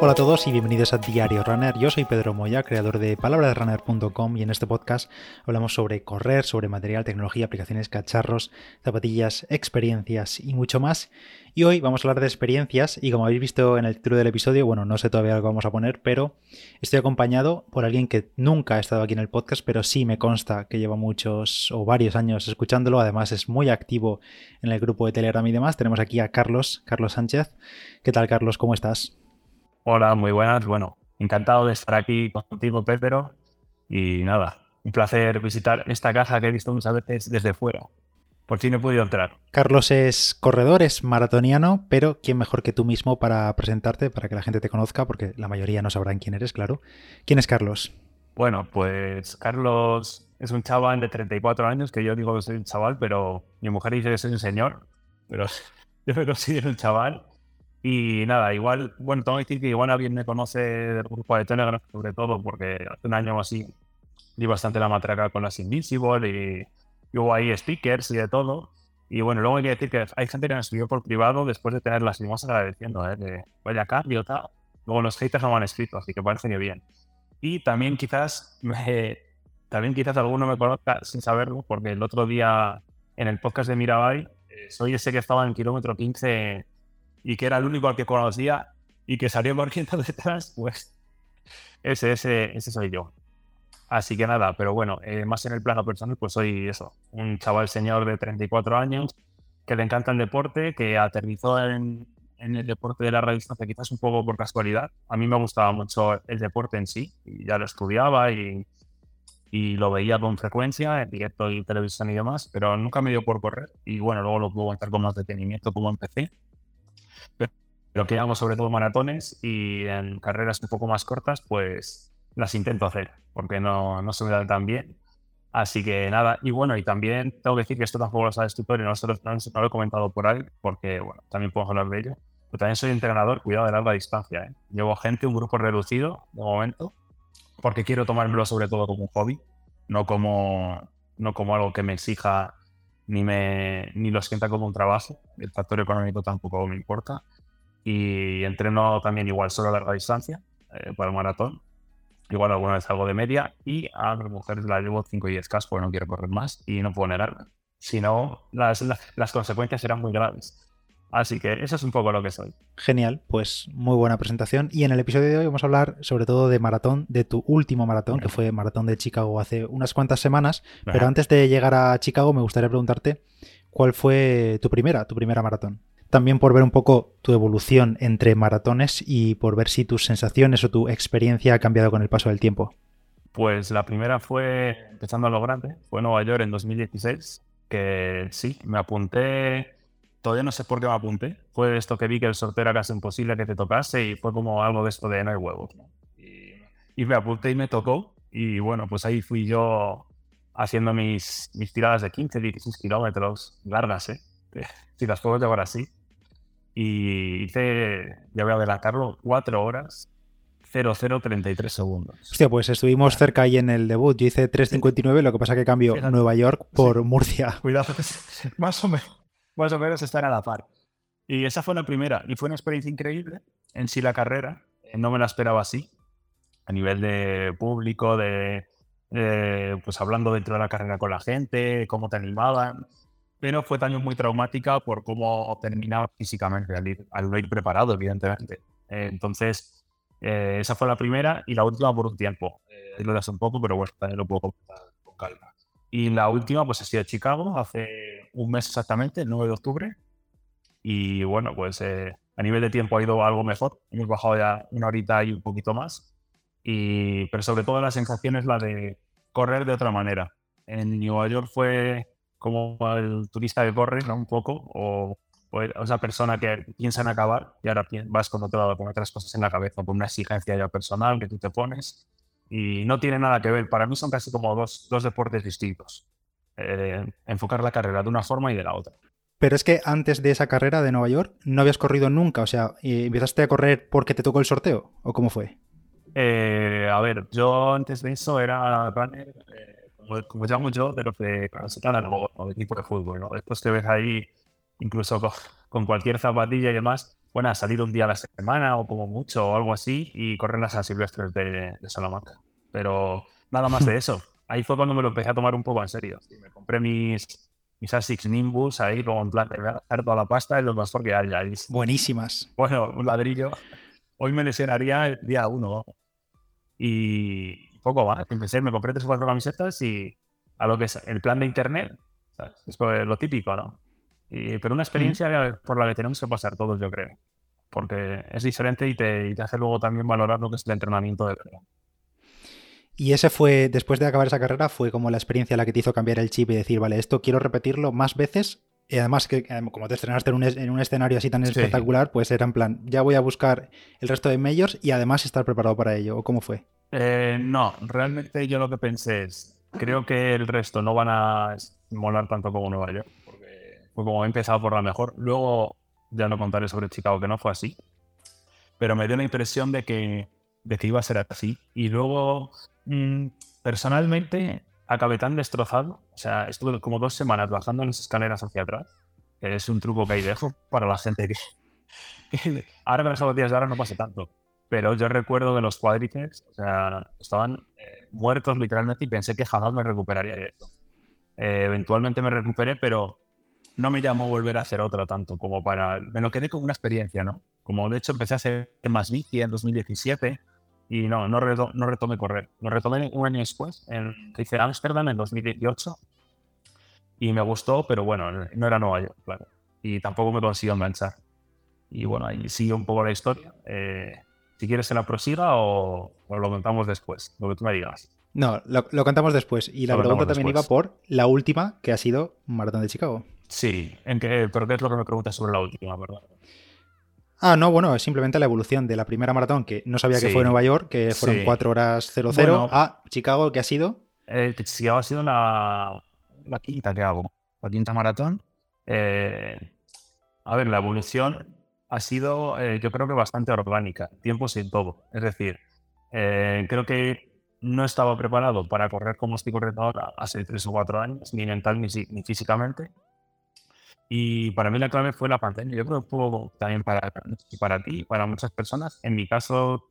Hola a todos y bienvenidos a Diario Runner. Yo soy Pedro Moya, creador de palabrasrunner.com y en este podcast hablamos sobre correr, sobre material, tecnología, aplicaciones, cacharros, zapatillas, experiencias y mucho más. Y hoy vamos a hablar de experiencias y como habéis visto en el título del episodio, bueno, no sé todavía lo que vamos a poner, pero estoy acompañado por alguien que nunca ha estado aquí en el podcast, pero sí me consta que lleva muchos o varios años escuchándolo. Además es muy activo en el grupo de Telegram y demás. Tenemos aquí a Carlos, Carlos Sánchez. ¿Qué tal, Carlos? ¿Cómo estás? Hola, muy buenas. Bueno, encantado de estar aquí contigo, Pedro. Y nada, un placer visitar esta casa que he visto muchas veces desde fuera. Por fin he podido entrar. Carlos es corredor, es maratoniano, pero ¿quién mejor que tú mismo para presentarte, para que la gente te conozca? Porque la mayoría no sabrán quién eres, claro. ¿Quién es Carlos? Bueno, pues Carlos es un chaval de 34 años, que yo digo que soy un chaval, pero mi mujer dice que soy un señor, pero yo me considero un chaval. Y nada, igual, bueno, tengo que decir que igual alguien me conoce del grupo de Telegram, sobre todo porque hace un año o así di bastante la matraca con las Invincible y, y hubo ahí stickers y de todo. Y bueno, luego hay que decir que hay gente que me escribió por privado después de tener las mismas agradeciendo, ¿eh? De vaya cambio, tal. Luego los haters no me han escrito, así que parece que bien. Y también quizás, me, también quizás alguno me conozca sin saberlo, porque el otro día en el podcast de Mirabai, eh, soy ese que estaba en el kilómetro 15 y que era el único al que conocía y que salió corriendo detrás, pues ese, ese, ese soy yo. Así que nada, pero bueno, eh, más en el plano personal, pues soy eso, un chaval señor de 34 años que le encanta el deporte, que aterrizó en, en el deporte de la radio distancia quizás un poco por casualidad. A mí me gustaba mucho el deporte en sí, y ya lo estudiaba y, y lo veía con frecuencia en directo y televisión y demás, pero nunca me dio por correr. Y bueno, luego lo puedo contar con más detenimiento como empecé pero que hago sobre todo maratones y en carreras un poco más cortas, pues las intento hacer, porque no, no se me dan tan bien. Así que nada, y bueno, y también tengo que decir que esto tampoco lo sabes tú, pero no, no, no, lo he comentado por ahí, porque bueno, también puedo hablar de ello. Pero también soy entrenador, cuidado de larga distancia. ¿eh? Llevo gente, un grupo reducido de momento, porque quiero tomármelo sobre todo como un hobby, no como, no como algo que me exija ni, me, ni lo sienta como un trabajo. El factor económico tampoco me importa y entreno también igual solo a larga distancia eh, para el maratón. Igual alguna vez algo de media y a mi mujer la llevo 5 y 10 k porque no quiero correr más y no puedo negarme. Si no, las, las, consecuencias serán muy graves. Así que eso es un poco lo que soy. Genial, pues muy buena presentación. Y en el episodio de hoy vamos a hablar sobre todo de maratón, de tu último maratón, que fue Maratón de Chicago hace unas cuantas semanas. Pero antes de llegar a Chicago me gustaría preguntarte cuál fue tu primera, tu primera maratón también por ver un poco tu evolución entre maratones y por ver si tus sensaciones o tu experiencia ha cambiado con el paso del tiempo. Pues la primera fue, empezando a lo grande, fue Nueva York en 2016, que sí, me apunté, todavía no sé por qué me apunté, fue esto que vi que el sorteo era casi imposible que te tocase y fue como algo de esto de no hay huevos. Y, me apunté y me tocó y bueno, pues ahí fui yo haciendo mis, mis tiradas de 15, 16 kilómetros largas, ¿eh? si las puedo llevar así y hice, ya voy a adelantarlo, 4 horas 0033 segundos. Hostia, pues estuvimos cerca ahí en el debut. Yo hice 3.59, lo que pasa que cambio Nueva York por Murcia. Cuidado, más o menos, más o menos están a la par. Y esa fue la primera, y fue una experiencia increíble. En sí la carrera, no me la esperaba así, a nivel de público, de, pues hablando dentro de la carrera con la gente, cómo te animaban pero fue también muy traumática por cómo terminaba físicamente al ir, al ir preparado, evidentemente. Entonces, eh, esa fue la primera y la última por un tiempo. Eh, lo das un poco, pero bueno, también lo puedo comentar con calma. Y la última, pues ha sido Chicago, hace un mes exactamente, el 9 de octubre. Y bueno, pues a nivel de tiempo ha ido algo mejor. Hemos bajado ya una horita y un poquito más. Y, pero sobre todo la sensación es la de correr de otra manera. En Nueva York fue como el turista que corre, ¿no? Un poco, o, o esa persona que piensa en acabar y ahora vas con otro lado, con otras cosas en la cabeza, con una exigencia ya personal que tú te pones y no tiene nada que ver. Para mí son casi como dos, dos deportes distintos. Eh, enfocar la carrera de una forma y de la otra. Pero es que antes de esa carrera de Nueva York no habías corrido nunca, o sea, ¿empezaste a correr porque te tocó el sorteo o cómo fue? Eh, a ver, yo antes de eso era runner, eh, como, llamo yo, de los de o de equipo de fútbol, ¿no? Después te ves ahí, incluso con, cualquier zapatilla y demás, bueno, salir un día a la semana o como mucho o algo así y correr las silvestres de, de Salamanca. Pero nada más de eso. Ahí fue cuando me lo empecé a tomar un poco en serio. me compré mis, mis Asics Nimbus ahí, como en plan, me voy a hacer toda la pasta y lo mejor que haya. Buenísimas. Bueno, un ladrillo. Hoy me lesionaría el día uno. Y poco más. Empecé, me compré tres o cuatro camisetas y a lo que es el plan de internet, es lo típico, ¿no? pero una experiencia por la que tenemos que pasar todos, yo creo. Porque es diferente y te, y te hace luego también valorar lo que es el entrenamiento de verdad. Y ese fue, después de acabar esa carrera, fue como la experiencia la que te hizo cambiar el chip y decir, vale, esto quiero repetirlo más veces. Y además que como te estrenaste en un, en un escenario así tan espectacular, pues era en plan, ya voy a buscar el resto de majors y además estar preparado para ello. ¿O cómo fue? Eh, no, realmente yo lo que pensé es, creo que el resto no van a molar tanto como Nueva York, porque fue como he empezado por la mejor. Luego ya no contaré sobre Chicago, que no fue así, pero me dio la impresión de que, de que iba a ser así. Y luego Mm, personalmente, acabé tan destrozado. O sea, estuve como dos semanas bajando las escaleras hacia atrás. es un truco que ahí dejo para la gente que. ahora con los días de ahora no pasa tanto. Pero yo recuerdo de los cuádriceps, o sea, estaban eh, muertos literalmente y pensé que jamás me recuperaría de esto. Eh, eventualmente me recuperé, pero no me llamó volver a hacer otra tanto como para. Me lo quedé como una experiencia, ¿no? Como de hecho empecé a hacer más bici en 2017 y no, no, no retomé correr. Lo retomé un año después, en, hice Ámsterdam en 2018 y me gustó, pero bueno, no era Nueva York, claro. Y tampoco me consiguió enganchar. Y bueno, ahí sigue un poco la historia. Eh, si quieres se la prosiga o, lo contamos después, lo que tú me digas. No, lo, lo contamos después. Y la pregunta también iba por la última, que ha sido Maratón de Chicago. Sí, ¿en qué, pero ¿qué es lo que me preguntas sobre la última, verdad? Ah, no, bueno, es simplemente la evolución de la primera maratón, que no sabía que fue en Nueva York, que fueron 4 horas 00, a Chicago, ¿qué ha sido? Eh, Chicago ha sido la, quinta que hago, la quinta maratón. Eh, a ver, la evolución ha sido, eh, yo creo que bastante orgánica, tiempo sin todo. Es decir, eh, creo que no estaba preparado para correr como estoy corriendo ahora hace 3 o 4 años, ni mental ni, ni físicamente. Y para mí la clave fue la pandemia. Yo creo que fue también para, para ti, para muchas personas. En mi caso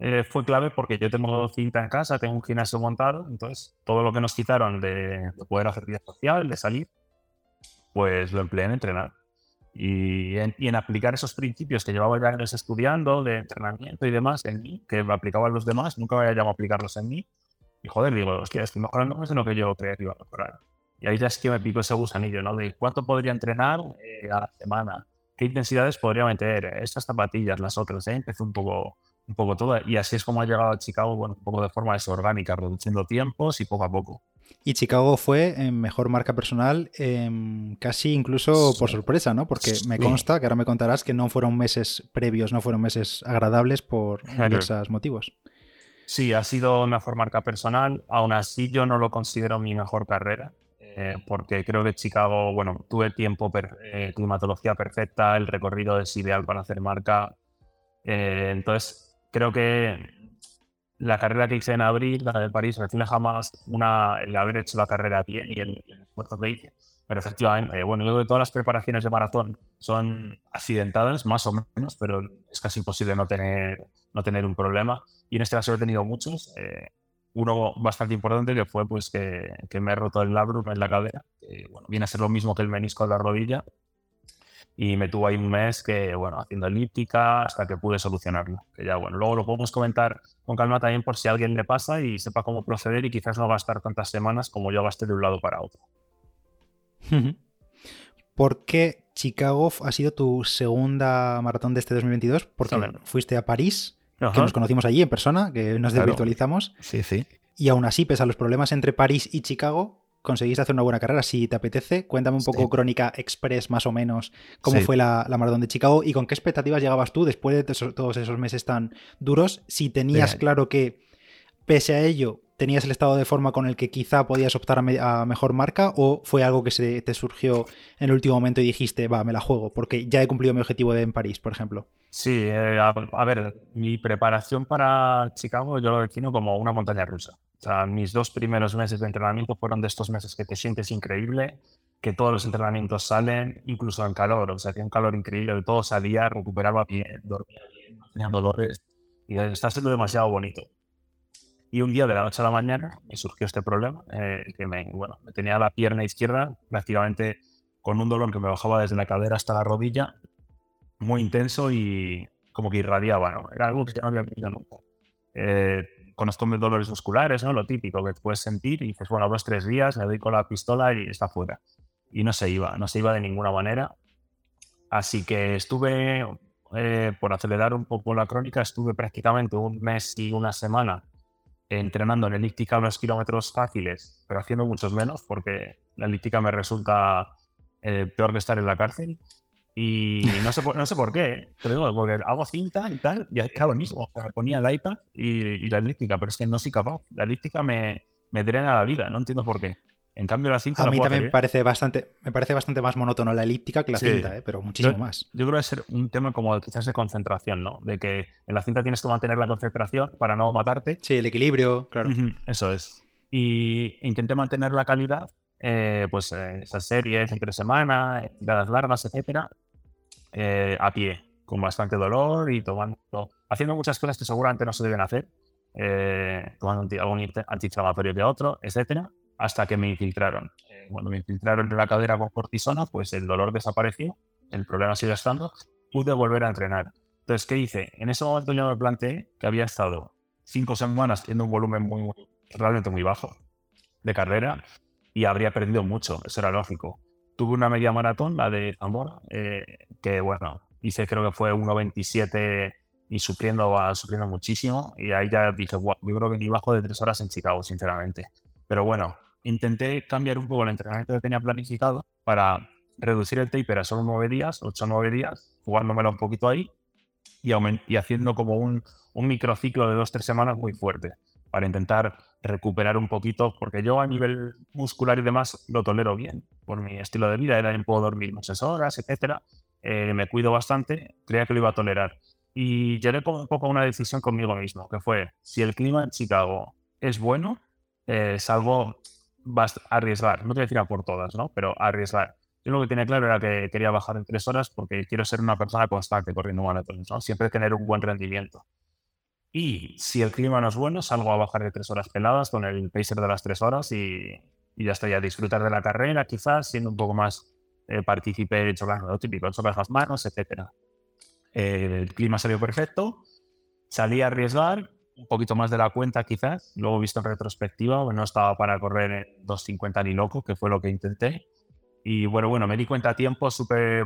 eh, fue clave porque yo tengo cinta en casa, tengo un gimnasio montado, entonces todo lo que nos quitaron de, poder hacer vida social, de salir, pues lo empleé en entrenar. Y en, y en, aplicar esos principios que llevaba ya años estudiando, de entrenamiento y demás en mí, que aplicaba a los demás, nunca había llamado a aplicarlos en mí. Y joder, digo, hostia, estoy mejorando más de lo que yo creía que iba a mejorar. Y ahí ya es que me pico ese gusanillo, ¿no? De cuánto podría entrenar eh, a la semana, qué intensidades podría meter, estas zapatillas, las otras, ¿eh? Empecé un poco, un poco todo. Y así es como ha llegado a Chicago, bueno, un poco de forma desorgánica, reduciendo tiempos y poco a poco. Y Chicago fue en mejor marca personal, em, casi incluso por sorpresa, ¿no? Porque me consta, que ahora me contarás, que no fueron meses previos, no fueron meses agradables por diversos motivos. Sí, ha sido mejor marca personal. Aún así, yo no lo considero mi mejor carrera. Eh, porque creo que Chicago, bueno, tuve tiempo, eh, climatología perfecta, el recorrido es ideal para hacer marca. Eh, entonces, creo que la carrera que hice en abril, la de París, refleja jamás una, el haber hecho la carrera bien y el, esfuerzo que hice. Pero efectivamente, bueno, creo que todas las preparaciones de maratón son accidentadas, más o menos, pero es casi imposible no tener, no tener un problema. Y en este caso he tenido muchos uno bastante importante que fue pues que, que me he roto el labrum en la cadera, que bueno, viene a ser lo mismo que el menisco de la rodilla. Y me tuvo ahí un mes que, bueno, haciendo elíptica hasta que pude solucionarlo. Que ya, bueno, luego lo podemos comentar con calma también por si a alguien le pasa y sepa cómo proceder y quizás no estar tantas semanas como yo gasté de un lado para otro. ¿Por qué Chicago ha sido tu segunda maratón de este 2022? Porque fuiste a París que nos conocimos allí en persona, que nos desvirtualizamos. Sí, sí. Y aún así, pese a los problemas entre París y Chicago, conseguiste hacer una buena carrera. Si te apetece, cuéntame un poco Crónica Express, más o menos, cómo fue la, maratón de Chicago y con qué expectativas llegabas tú después de todos esos meses tan duros. Si tenías claro que, pese a ello, tenías el estado de forma con el que quizá podías optar a, mejor marca o fue algo que se te surgió en el último momento y dijiste, va, me la juego, porque ya he cumplido mi objetivo de en París, por ejemplo? Sí, eh, a, ver, mi preparación para Chicago yo lo defino como una montaña rusa. O sea, mis dos primeros meses de entrenamiento fueron de estos meses que te sientes increíble, que todos los entrenamientos salen, incluso en calor, o sea, hacía un calor increíble, todo salía, recuperaba bien, dormía bien, tenía dolores, y está siendo demasiado bonito. Y un día de la noche a la mañana me surgió este problema, eh, que me, bueno, me tenía la pierna izquierda prácticamente con un dolor que me bajaba desde la cadera hasta la rodilla, muy intenso y como que irradiaba, ¿no? Era algo que ya no había visto nunca. Eh, conozco mis dolores musculares, ¿no? Lo típico que puedes sentir y dices, bueno, dos, tres días, me doy con la pistola y está fuera. Y no se iba, no se iba de ninguna manera. Así que estuve, eh, por acelerar un poco la crónica, estuve prácticamente un mes y una semana entrenando en elíptica unos kilómetros fáciles, pero haciendo muchos menos, porque la elíptica me resulta eh, peor que estar en la cárcel. Y no sé, por, no sé por qué, pero digo, porque hago cinta y tal, y es lo mismo. ponía el iPad y, la elíptica, pero es que no soy capaz. La elíptica me, me drena la vida, no entiendo por qué. En cambio, la cinta. A mí también me parece, bastante, me parece bastante más monótono la elíptica que la cinta, ¿eh? pero muchísimo más. Yo creo que es un tema como quizás de concentración, ¿no? De que en la cinta tienes que mantener la concentración para no matarte. Sí, el equilibrio, claro. Eso es. Y intenté mantener la calidad, eh, pues esas series entre semana, tiradas largas, etcétera, eh, a pie, con bastante dolor y tomando, haciendo muchas cosas que seguramente no se deben hacer, eh, tomando algún antiinflamatorio que otro, etcétera hasta que me infiltraron. Cuando me infiltraron en la cadera con cortisona, pues el dolor desapareció, el problema sigue estando, pude volver a entrenar. Entonces, ¿qué hice? En ese momento yo me planteé que había estado cinco semanas teniendo un volumen muy, realmente muy bajo de carrera y habría perdido mucho, eso era lógico. Tuve una media maratón, la de Zamora, eh, que bueno, hice creo que fue 1.27 y sufriendo, sufriendo muchísimo. Y ahí ya dije, wow, yo creo que ni bajo de tres horas en Chicago, sinceramente. Pero bueno, intenté cambiar un poco el entrenamiento que tenía planificado para reducir el taper a solo nueve días, ocho o nueve días, jugándomelo un poquito ahí y, y haciendo como un, un microciclo de dos tres semanas muy fuerte para intentar recuperar un poquito, porque yo a nivel muscular y demás lo tolero bien por mi estilo de vida, era puedo dormir muchas horas, etcétera, eh, me cuido bastante, creía que lo iba a tolerar. Y llegué un poco a una decisión conmigo mismo, que fue, si el clima en Chicago es bueno, eh, salvo vas a arriesgar, no te voy a decir a por todas, ¿no? Pero arriesgar. Yo lo que tenía claro era que quería bajar en tres horas porque quiero ser una persona constante corriendo maratones, ¿no? Siempre tener un buen rendimiento. Y si el clima no es bueno, salgo a bajar de tres horas peladas con el pacer de las tres horas y, ya estoy a disfrutar de la carrera, quizás siendo un poco más eh, partícipe, chocando lo típico, chocar las manos, etc. el clima salió perfecto, salí a arriesgar un poquito más de la cuenta quizás, luego visto en retrospectiva, no estaba para correr en 2.50 ni loco, que fue lo que intenté. Y bueno, bueno, me di cuenta a tiempo, supe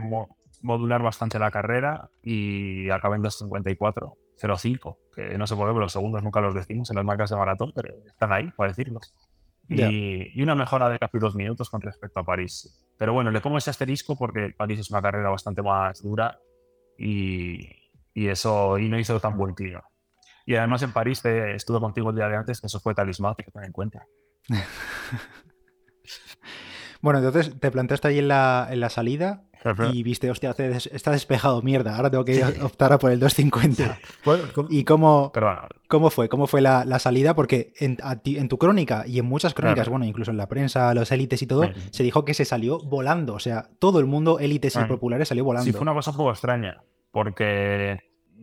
modular bastante la carrera y acabé en 2.54, 0.5, que no sé por qué, pero los segundos nunca los decimos en las marcas de maratón, pero están ahí para decirlos. Y, y, una mejora de casi dos minutos con respecto a París. Pero bueno, le pongo ese asterisco porque París es una carrera bastante más dura y, y eso y no hizo tan buen clima. Y además en París eh, estuve contigo el día de antes, que eso fue talismán, que tener en cuenta. bueno, entonces te planteaste ahí en la, en la salida y viste, hostia, está despejado, mierda, ahora tengo que optar a por el 250. ¿Y cómo, cómo fue? ¿Cómo fue la, salida? Porque en, en, tu crónica y en muchas crónicas, bueno, incluso en la prensa, los élites y todo, se dijo que se salió volando. O sea, todo el mundo, élites y populares, salió volando. Sí, fue una cosa un poco extraña, porque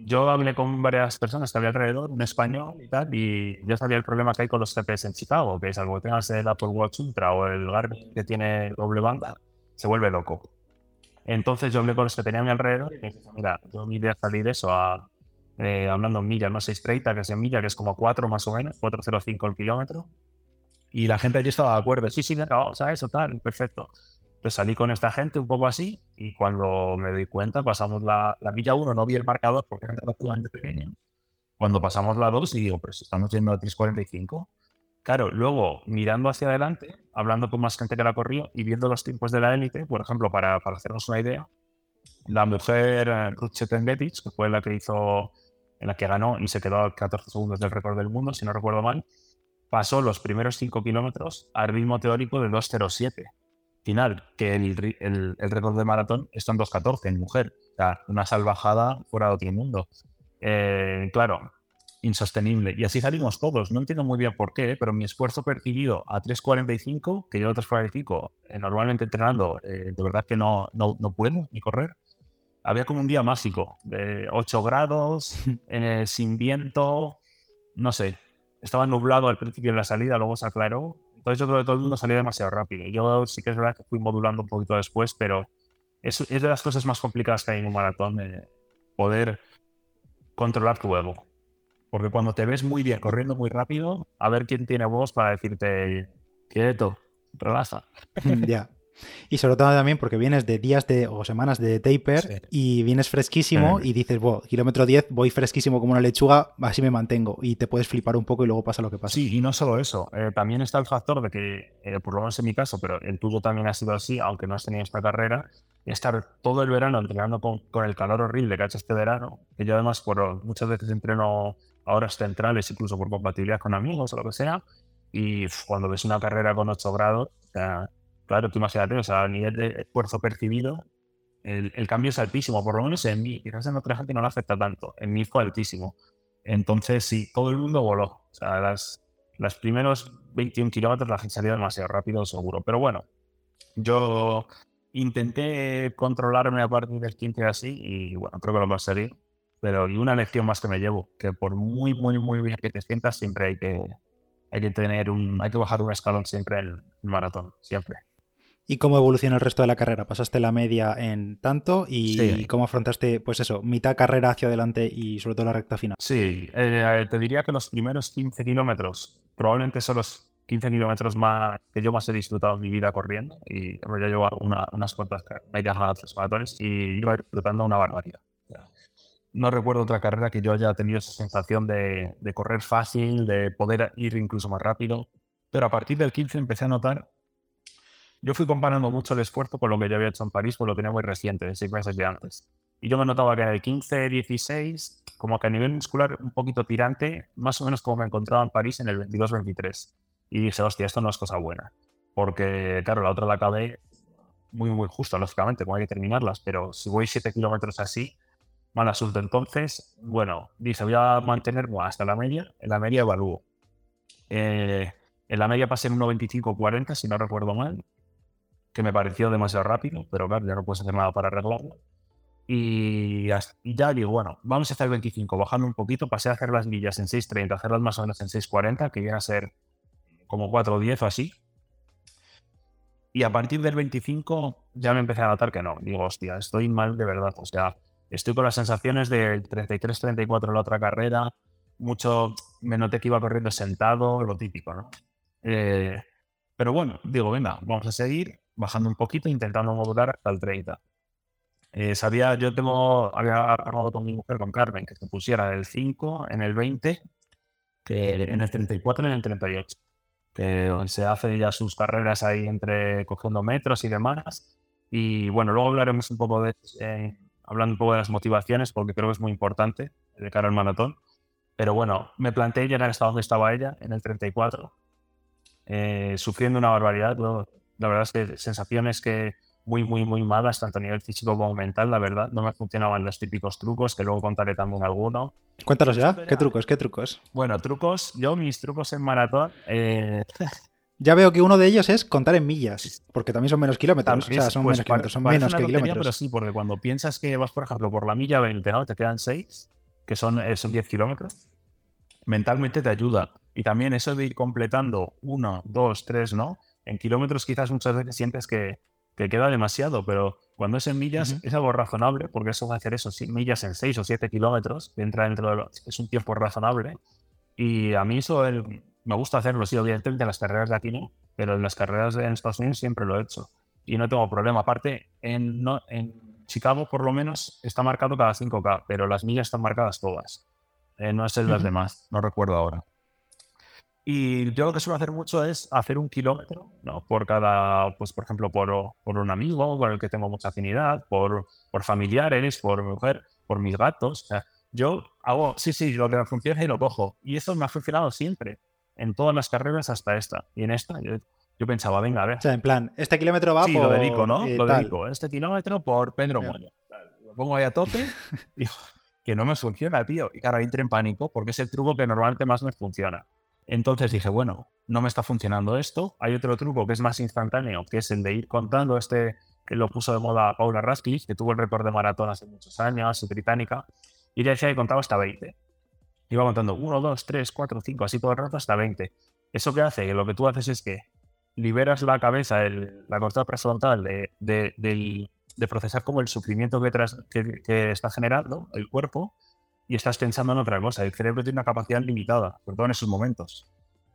yo hablé con varias personas que había alrededor, un español y tal, y yo sabía el problema que hay con los CPS en Chicago, que es algo que tengas el Apple Watch Ultra o el Garmin que tiene doble banda, se vuelve loco. Entonces yo hablé con los que tenía a mi alrededor y me dije, mira, yo mi idea salir eso a, eh, hablando en millas, no 630, que es en millas, que es como 4 más o menos, 405 el kilómetro. Y la gente allí estaba de acuerdo, sí, sí, o sea, eso tal, perfecto. Pues salí con esta gente un poco así y cuando me doy cuenta pasamos la, la milla 1, no vi el marcador porque era relativamente pequeño. Cuando pasamos la 2 y digo, pues estamos yendo a 3.45. Claro, luego mirando hacia adelante, hablando con más gente que la corrió y viendo los tiempos de la élite, por ejemplo, para, para hacernos una idea, la mujer eh, Ruth Chetengetich, que fue la que hizo, en la que ganó y se quedó a 14 segundos del récord del mundo, si no recuerdo mal, pasó los primeros 5 kilómetros al ritmo teórico de 2.07 final, que el, el, el récord de maratón está en 2.14 en mujer. O sea, una salvajada fuera de otro mundo. Eh, claro, insostenible. Y así salimos todos. No entiendo muy bien por qué, pero mi esfuerzo percibido a 3.45, que yo a 3.45, eh, normalmente entrenando, eh, de verdad que no, no, no, puedo ni correr. Había como un día mágico, de 8 grados, eh, sin viento, no sé. Estaba nublado al principio de la salida, luego se aclaró. Entonces yo creo que todo el mundo salió demasiado rápido. Yo sí que es verdad que fui modulando un poquito después, pero es, es de las cosas más complicadas que hay en un maratón, poder controlar tu ego porque cuando te ves muy bien corriendo muy rápido, a ver quién tiene voz para decirte, quieto, relaja. ya. Y sobre todo también porque vienes de días de, o semanas de taper y vienes fresquísimo y dices, bueno, kilómetro 10, voy fresquísimo como una lechuga, así me mantengo. Y te puedes flipar un poco y luego pasa lo que pasa. Sí, y no solo eso. Eh, también está el factor de que, eh, por lo menos en mi caso, pero el tuyo también ha sido así, aunque no has tenido esta carrera, estar todo el verano entrenando con, con el calor horrible que ha hecho este verano, que yo además por, muchas veces entreno horas centrales, incluso por compatibilidad con amigos o lo que sea. Y cuando ves una carrera con 8 grados, o sea, claro, tú imagínate, o sea, a nivel de esfuerzo percibido, el, cambio es altísimo, por lo menos en mí. Quizás en otra gente no le afecta tanto, en mí fue altísimo. Entonces, sí, todo el mundo voló. O sea, las, las primeros 21 kilómetros la gente salió demasiado rápido, seguro. Pero bueno, yo intenté controlarme a partir del 15 así y bueno, creo que lo conseguí pero y una lección más que me llevo, que por muy, muy, muy bien que te sientas, siempre hay que, hay que tener un, hay que bajar un escalón siempre en el maratón, siempre. ¿Y cómo evolucionó el resto de la carrera? ¿Pasaste la media en tanto? ¿Y cómo afrontaste, pues eso, mitad carrera hacia adelante y sobre todo la recta final? Sí, eh, te diría que los primeros 15 kilómetros probablemente son los 15 kilómetros más que yo más he disfrutado en mi vida corriendo. Y ya llevo unas cuantas medias maratones y iba disfrutando una barbaridad no recuerdo otra carrera que yo haya tenido esa sensación de, correr fácil, de poder ir incluso más rápido. Pero a partir del 15 empecé a notar, yo fui comparando mucho el esfuerzo con lo que yo había hecho en París, pues lo tenía muy reciente, de seis meses de antes. Y yo me notaba que en el 15, 16, como que a nivel muscular un poquito tirante, más o menos como me encontraba en París en el 22, 23. Y dije, hostia, esto no es cosa buena. Porque, claro, la otra la acabé muy, muy justo, lógicamente, como hay que terminarlas. Pero si voy 7 kilómetros así, mal asunto. Entonces, bueno, dice, voy a mantener hasta la media. En la media evalúo. Eh, en la media pasé en 1.25-40, si no recuerdo mal, que me pareció demasiado rápido, pero claro, ya no puedes hacer nada para arreglarlo. Y, ya digo, bueno, vamos a hacer 25, bajando un poquito, pasé a hacer las millas en 6.30, hacerlas más o menos en 6.40, que iban a ser como 4.10 o así. Y a partir del 25 ya me empecé a notar que no. Digo, hostia, estoy mal de verdad. O sea, Estoy con las sensaciones del 33-34 en la otra carrera. Mucho me noté que iba corriendo sentado, lo típico, ¿no? Eh, pero bueno, digo, venga, vamos a seguir bajando un poquito, intentando modular hasta el 30. Eh, sabía, yo tengo, había hablado con mi mujer, con Carmen, que se pusiera el 5 en el 20, que en el 34 en el 38. Que se hace ya sus carreras ahí entre cogiendo metros y demás. Y bueno, luego hablaremos un poco de, eh, hablando un poco de las motivaciones, porque creo que es muy importante de cara al maratón. Pero bueno, me planteé llegar hasta donde estaba ella, en el 34, eh, sufriendo una barbaridad. la verdad es que sensaciones que muy, muy, muy malas, tanto a nivel físico como mental, la verdad. No me funcionaban los típicos trucos, que luego contaré también alguno. Cuéntanos ya, ¿qué trucos? ¿Qué trucos? Bueno, trucos, yo mis trucos en maratón... Eh, Ya veo que uno de ellos es contar en millas, porque también son menos kilómetros. o sea, son pues menos kilómetros, son menos que kilómetros. Pero sí, porque cuando piensas que vas, por ejemplo, por la milla 20, ¿no? Te quedan 6, que son, eh, son 10 kilómetros. Mentalmente te ayuda. Y también eso de ir completando 1, 2, 3, ¿no? En kilómetros quizás muchas veces sientes que, que queda demasiado, pero cuando es en millas es algo razonable, porque eso va a hacer eso, sí, millas en 6 o 7 kilómetros, entra dentro de lo, es un tiempo razonable. Y a mí eso, el, me gusta hacerlo, sí, evidentemente en las carreras de aquí no, pero en las carreras de Estados Unidos siempre lo he hecho. Y no tengo problema. Aparte, en, no, en Chicago por lo menos está marcado cada 5K, pero las millas están marcadas todas. Eh, no es el las demás, no recuerdo ahora. Y yo lo que suelo hacer mucho es hacer un kilómetro, ¿no? Por cada, pues por ejemplo, por, por un amigo con el que tengo mucha afinidad, por, por familiares, por mujer, por mis gatos. O sea, yo hago, sí, sí, lo que me funciona y lo cojo. Y eso me ha funcionado siempre en todas las carreras hasta esta. Y en esta yo, pensaba, venga, a ver. O sea, en plan, este kilómetro va sí, por... lo dedico, ¿no? lo dedico. Este kilómetro por Pedro Moño. Lo pongo ahí a tope y que no me funciona, tío. Y claro, entré en pánico porque es el truco que normalmente más me funciona. Entonces dije, bueno, no me está funcionando esto. Hay otro truco que es más instantáneo, que es el de ir contando este, que lo puso de moda Paula Radcliffe, que tuvo el récord de maratón hace muchos años, es británica, y ella decía que contaba hasta 20. Iba contando 1, 2, 3, 4, 5, así todo el rato hasta 20. ¿Eso qué hace? Que lo que tú haces es que liberas la cabeza, la corteza prefrontal de, de, procesar como el sufrimiento que, que, está generando el cuerpo y estás pensando en otra cosa. El cerebro tiene una capacidad limitada, sobre todo en esos momentos.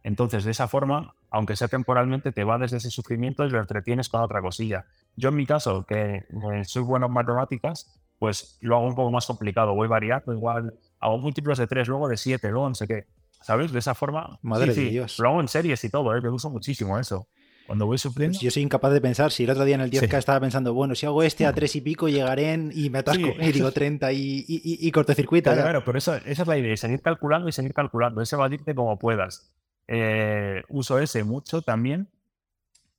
Entonces, de esa forma, aunque sea temporalmente, te va desde ese sufrimiento y lo entretienes con otra cosilla. Yo en mi caso, que eh, soy bueno en matemáticas, pues lo hago un poco más complicado. Voy variando, igual hago múltiplos de 3, luego de 7, luego no sé qué. ¿Sabes? De esa forma. Madre de Dios. Lo hago en series y todo, ¿eh? me gusta muchísimo eso. Cuando voy sufriendo. Pues yo soy incapaz de pensar. Si el otro día en el 10K estaba pensando, bueno, si hago este a 3 y pico, llegaré en, y me atasco. Y digo 30 y, y, y, cortocircuito. Claro, claro, pero eso, esa es la idea, seguir calculando y seguir calculando. Ese decirte como puedas. Eh, uso ese mucho también.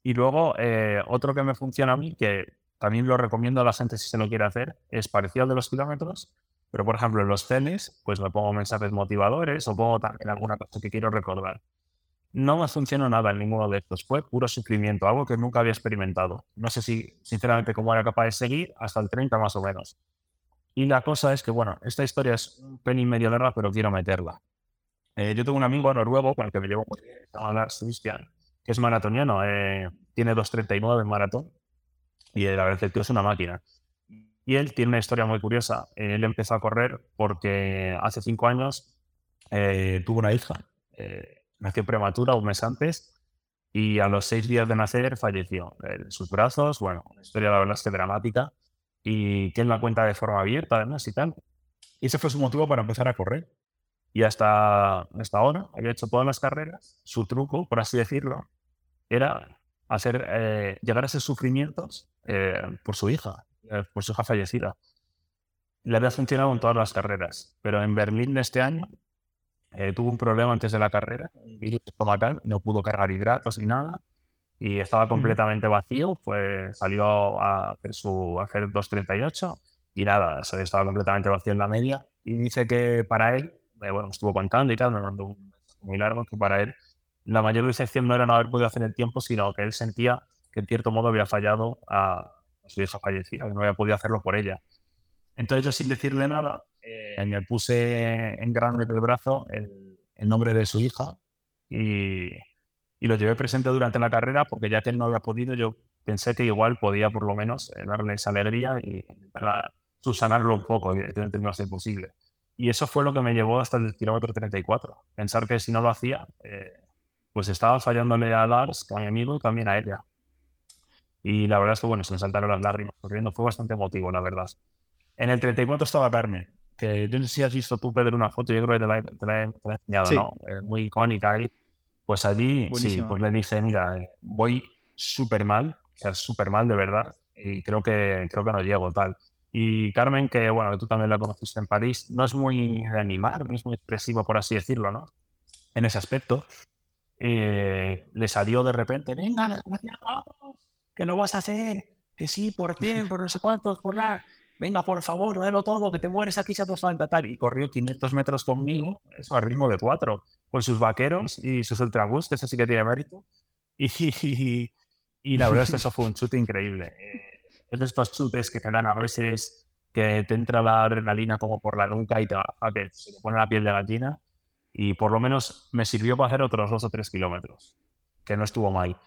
Y luego, eh, otro que me funciona a mí, que también lo recomiendo a la gente si se lo quiere hacer, es parecido al de los kilómetros, pero, por ejemplo, en los cenes, pues me pongo mensajes motivadores o pongo también alguna cosa que quiero recordar. No me funcionó nada en ninguno de estos. Fue puro sufrimiento, algo que nunca había experimentado. No sé si, sinceramente, cómo era capaz de seguir hasta el 30 más o menos. Y la cosa es que, bueno, esta historia es un y medio larga, pero quiero meterla. Eh, yo tengo un amigo noruego con el que me llevo muy bien, se llama Christian, que es maratoniano. Eh, tiene 2.39 en maratón. Y la verdad es que es una máquina. Y él tiene una historia muy curiosa. Él empezó a correr porque hace cinco años eh, tuvo una hija. Eh, nació prematura un mes antes y a los seis días de nacer falleció. En sus brazos, bueno, una historia la verdad es que dramática y él la cuenta de forma abierta además y tal. Y ese fue su motivo para empezar a correr. Y hasta, hasta ahora había hecho todas las carreras. Su truco, por así decirlo, era hacer, eh, llegar a esos sufrimientos por su hija. Eh, por su hija fallecida. Le había funcionado en todas las carreras, pero en Berlín de este año eh, tuvo un problema antes de la carrera, no pudo cargar hidratos ni nada, y estaba completamente vacío, pues salió a hacer su hacer 2.38 y nada, estaba completamente vacío en la media, y dice que para él, eh, bueno, estuvo contando y tal, me mandó un muy largo, que para él la mayor decepción no era no haber podido hacer el tiempo, sino que él sentía que en cierto modo había fallado a, su hija fallecida, que no había podido hacerlo por ella. Entonces yo sin decirle nada, eh, me puse en grande del brazo el, nombre de su hija y, y, lo llevé presente durante la carrera porque ya que él no había podido, yo pensé que igual podía por lo menos eh, darle esa alegría y para subsanarlo un poco, evidentemente no es posible. Y eso fue lo que me llevó hasta el kilómetro 34. Pensar que si no lo hacía, eh, pues estaba fallándole a Lars, a mi amigo, y también a ella. Y la verdad es que, bueno, se me saltaron las lágrimas corriendo. Fue bastante emotivo, la verdad. En el 34 estaba Carmen, que yo no sé si has visto tú, Pedro, una foto, yo creo que te la, he enseñado, ¿no? Eh, muy icónica ahí. Pues allí, sí, pues le dije, mira, voy súper mal, o sea, súper mal de verdad, y creo que, creo que no llego, tal. Y Carmen, que bueno, tú también la conociste en París, no es muy de animar, no es muy expresivo, por así decirlo, ¿no? En ese aspecto. Eh, le salió de repente, venga, que lo vas a hacer, que sí, por tiempo, por no sé cuántos, por la... Venga, por favor, délo todo, que te mueres aquí, se te falta tal. Y corrió 500 metros conmigo, eso a ritmo de cuatro, con sus vaqueros y sus ultrabús, que eso sí que tiene mérito. Y, y, la verdad es que eso fue un chute increíble. Eh, es de estos chutes que te dan a veces que te entra la adrenalina como por la nuca y te, que se te pone la piel de gallina. Y por lo menos me sirvió para hacer otros dos o tres kilómetros, que no estuvo mal.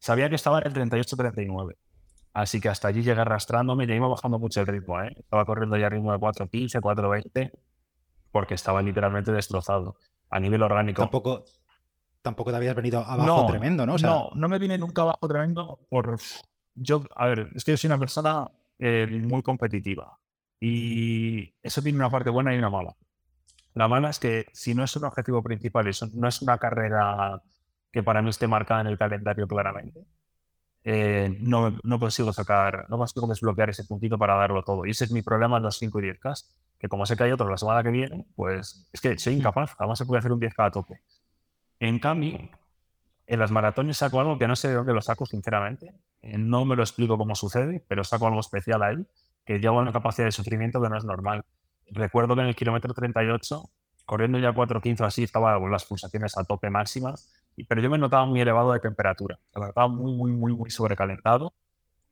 Sabía que estaba en el 38-39. Así que hasta allí llegué arrastrándome y iba bajando mucho el ritmo. ¿eh? Estaba corriendo ya a ritmo de 4.15, 4.20, porque estaba literalmente destrozado a nivel orgánico. Tampoco, tampoco te habías venido abajo tremendo, ¿no? no, no me vine nunca abajo tremendo por... Yo, a ver, es que yo soy una persona eh, muy competitiva y eso tiene una parte buena y una mala. La mala es que si no es un objetivo principal, eso no es una carrera que para mí esté marcada en el calendario claramente, eh, no, no, consigo sacar, no consigo desbloquear ese puntito para darlo todo. Y ese es mi problema en los 5 y 10K, que como sé que hay otros la semana que viene, pues es que soy incapaz, además se puede hacer un 10K a tope. En cambio, en las maratones saco algo que no sé de dónde lo saco, sinceramente. Eh, no me lo explico cómo sucede, pero saco algo especial ahí, que lleva una capacidad de sufrimiento que no es normal. recuerdo que en el kilómetro 38, corriendo ya 4.15 así, estaba con las pulsaciones a tope máximas, pero yo me notaba muy elevado de temperatura, estaba muy, muy, muy, muy sobrecalentado.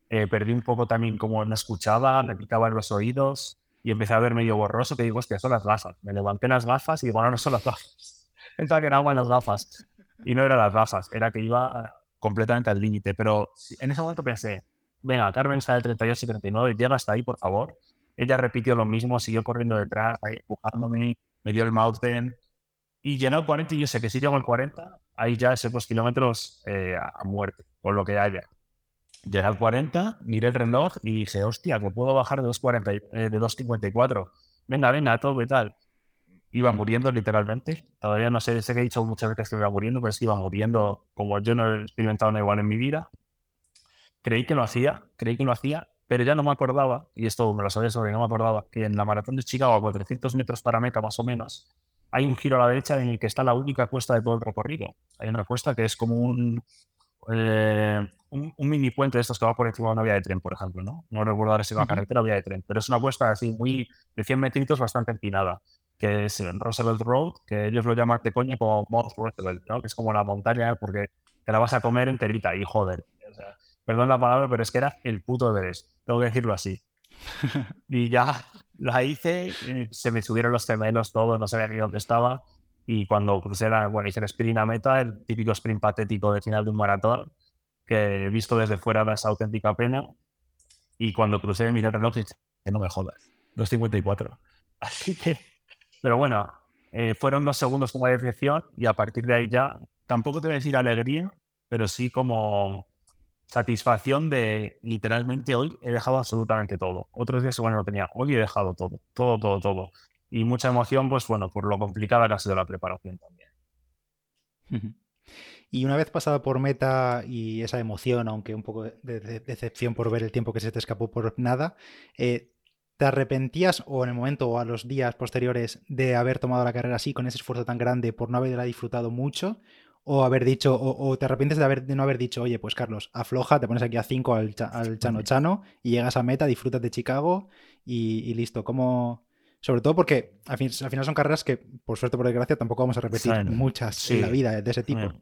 Eh, perdí un poco también como no escuchaba, me picaban los oídos y empecé a ver medio borroso, que digo, hostia, son las gafas. Me levanté las gafas y digo, no, no son las gafas. Pensaba que era agua en las gafas. Y no eran las gafas, era que iba completamente al límite. Pero en ese momento pensé, venga, Carmen sale 38 y 39, llega hasta ahí, por favor. Ella repitió lo mismo, siguió corriendo detrás, ahí empujándome, me dio el mountain. Y llenó el 40 y yo sé que si llego al 40, ahí ya esos dos kilómetros eh, a muerte, por lo que haya. Llegué al 40, miré el reloj y dije, hostia, que puedo bajar de 2.40, eh, de 2.54. Venga, venga, todo y tal. Iba muriendo literalmente. Todavía no sé, sé que he dicho muchas veces que iba muriendo, pero es que iba muriendo como yo no he experimentado nada igual en mi vida. Creí que lo hacía, creí que lo hacía, pero ya no me acordaba, y esto me lo sabía sobre, no me acordaba, que en la maratón de Chicago, a 400 metros para meta más o menos, hay un giro a la derecha en el que está la única cuesta de todo el recorrido. Hay una cuesta que es como un, eh, un, mini puente de estos que va por encima de una vía de tren, por ejemplo, ¿no? No recuerdo ahora si es una carretera o vía de tren, pero es una cuesta así muy de 100 metritos bastante empinada, que es Roosevelt Road, que ellos lo llaman de coña como Mount Roosevelt, ¿no? Que es como la montaña porque te la vas a comer enterita y joder. Perdón la palabra, pero es que era el puto Everest, tengo que decirlo así. y ya la hice, eh, se me subieron los gemelos, todo, no sabía ni dónde estaba. Y cuando crucé la, bueno, hice el sprint a meta, el típico sprint patético de final de un maratón, que he visto desde fuera da esa auténtica pena. Y cuando crucé, miré el reloj y dije, que no me jodas, 2.54. Así que, pero bueno, eh, fueron dos segundos como decepción y a partir de ahí ya, tampoco te voy a decir alegría, pero sí como satisfacción de literalmente hoy he dejado absolutamente todo. Otros días igual no lo tenía, hoy he dejado todo, todo, todo, todo. Y mucha emoción, pues bueno, por lo complicada que ha sido la preparación también. Y una vez pasada por meta y esa emoción, aunque un poco de, decepción por ver el tiempo que se te escapó por nada, eh, ¿te arrepentías o en el momento o a los días posteriores de haber tomado la carrera así, con ese esfuerzo tan grande, por no haberla disfrutado mucho? ¿O haber dicho, o, te arrepientes de, haber, de no haber dicho, oye, pues Carlos, afloja, te pones aquí a 5 al, Chano Chano y llegas a meta, disfrutas de Chicago y, listo? ¿Cómo, sobre todo porque al, final son carreras que, por suerte por desgracia, tampoco vamos a repetir muchas en la vida de ese tipo.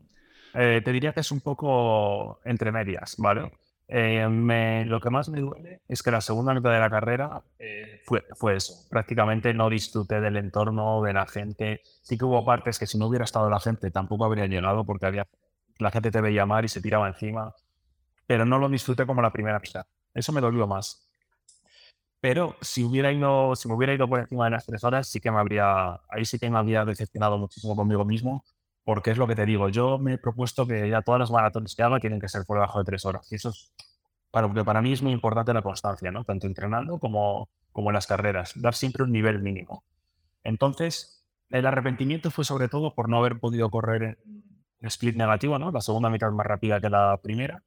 Eh, te diría que es un poco entre medias, ¿vale? Eh, lo que más me duele es que la segunda mitad de la carrera eh, fue, fue eso. Prácticamente no disfruté del entorno, de la gente. Sí que hubo partes que si no hubiera estado la gente tampoco habría llegado porque había, la gente te veía mal y se tiraba encima. Pero no lo disfruté como la primera mitad. Eso me dolió más. Pero si, hubiera ido, si me hubiera ido por encima de las tres horas, sí que me habría, ahí sí que me habría decepcionado muchísimo conmigo mismo porque es lo que te digo, yo me he propuesto que ya todas las maratones que haga tienen que ser por debajo de tres horas. Y eso es, para, para mí es muy importante la constancia, ¿no? Tanto entrenando como, como en las carreras, dar siempre un nivel mínimo. Entonces, el arrepentimiento fue sobre todo por no haber podido correr en split negativo, ¿no? La segunda mitad más rápida que la primera,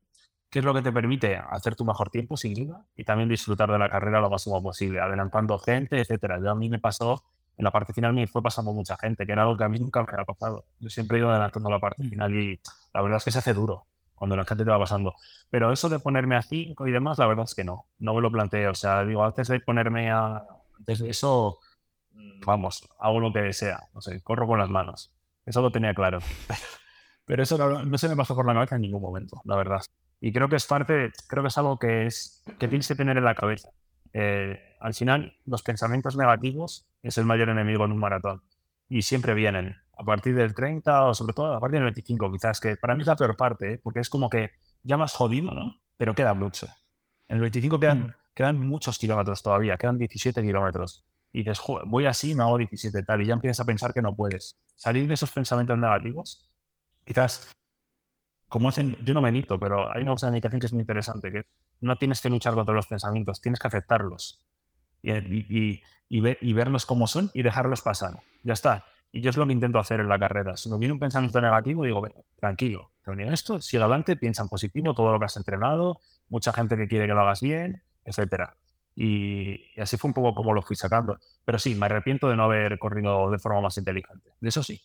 que es lo que te permite hacer tu mejor tiempo sin duda y también disfrutar de la carrera lo máximo posible, adelantando gente, etcétera. A mí me pasó en la parte final me fue pasando mucha gente, que era algo que a mí nunca me había pasado. Yo siempre he ido adelantando la parte mm. final y la verdad es que se hace duro cuando la gente te va pasando. Pero eso de ponerme a 5 y demás, la verdad es que no, no me lo planteo. O sea, digo, antes de ponerme a... Antes de eso, mm, vamos, hago lo que sea, no sé, corro con las manos. Eso lo tenía claro. Pero eso no, se me pasó por la cabeza en ningún momento, la verdad. Y creo que es parte, creo que es algo que, es, que tienes que tener en la cabeza. Eh, al final, los pensamientos negativos es el mayor enemigo en un maratón. Y siempre vienen a partir del 30 o sobre todo a partir del 25, quizás, que para mí es la peor parte, ¿eh? porque es como que ya más jodido, ¿no? Pero queda mucho. En el 25 quedan, mm. quedan muchos kilómetros todavía, quedan 17 kilómetros. Y dices, voy así, me hago 17 tal, y ya empiezas a pensar que no puedes. Salir de esos pensamientos negativos, quizás, como hacen, yo no me medito, pero hay una cosa de meditación que es muy interesante, que no tienes que luchar contra los pensamientos, tienes que aceptarlos y, y, verlos como son y dejarlos pasar. Ya está. Y yo es lo que intento hacer en la carrera. Si me viene un pensamiento negativo, digo, tranquilo, viene esto, sigue adelante, piensa en positivo, todo lo que has entrenado, mucha gente que quiere que lo hagas bien, etcétera. Y, así fue un poco como lo fui sacando. Pero sí, me arrepiento de no haber corrido de forma más inteligente. De eso sí.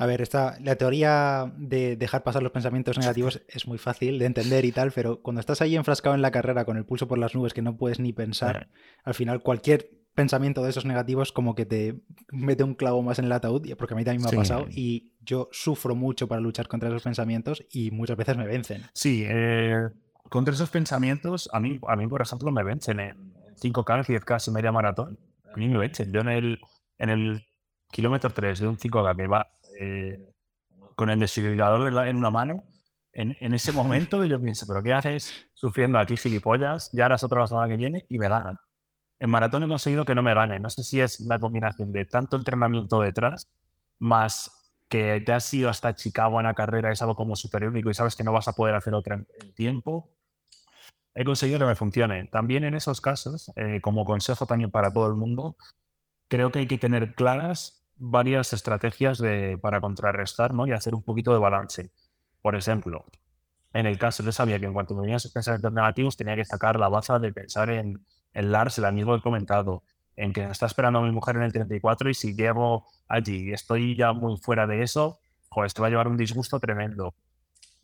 A ver, esta, la teoría de dejar pasar los pensamientos negativos es muy fácil de entender y tal, pero cuando estás ahí enfrascado en la carrera con el pulso por las nubes que no puedes ni pensar, al final cualquier pensamiento de esos negativos como que te mete un clavo más en el ataúd, porque a mí también me ha pasado y yo sufro mucho para luchar contra esos pensamientos y muchas veces me vencen. Sí, eh, contra esos pensamientos, a mí, a mí, por ejemplo, me vencen en 5K, 10K y media maratón. A mí me vencen. Yo en el, en el kilómetro 3 de un 5K que va eh, con el desfibrilador en una mano, en, en, ese momento yo pienso, ¿pero qué haces sufriendo aquí gilipollas? Ya harás otra semana que viene y me ganan. En maratón he conseguido que no me gane. No sé si es la combinación de tanto entrenamiento detrás, más que te has ido hasta Chicago en la carrera, es algo como súper único y sabes que no vas a poder hacer otra en tiempo. He conseguido que me funcione. También en esos casos, eh, como consejo también para todo el mundo, creo que hay que tener claras varias estrategias de, para contrarrestar ¿no? y hacer un poquito de balance. Por ejemplo, en el caso de sabía que en cuanto me venían esos pensamientos negativos tenía que sacar la baza de pensar en, en Lars, el amigo he comentado, en que está esperando a mi mujer en el 34 y si llego allí y estoy ya muy fuera de eso, pues te va a llevar un disgusto tremendo.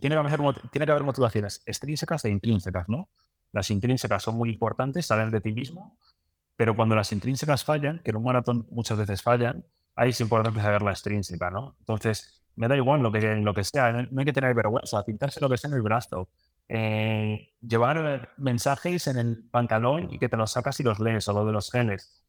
Tiene que haber, tiene que haber motivaciones extrínsecas e intrínsecas, ¿no? Las intrínsecas son muy importantes, salen de ti mismo, pero cuando las intrínsecas fallan, que en un maratón muchas veces fallan, ahí es importante saber la extrínseca, ¿no? Entonces, me da igual lo que, lo que sea, no hay que tener vergüenza, pintarse lo que sea en el brazo, eh, llevar mensajes en el pantalón y que te los sacas y los lees, o lo de los genes.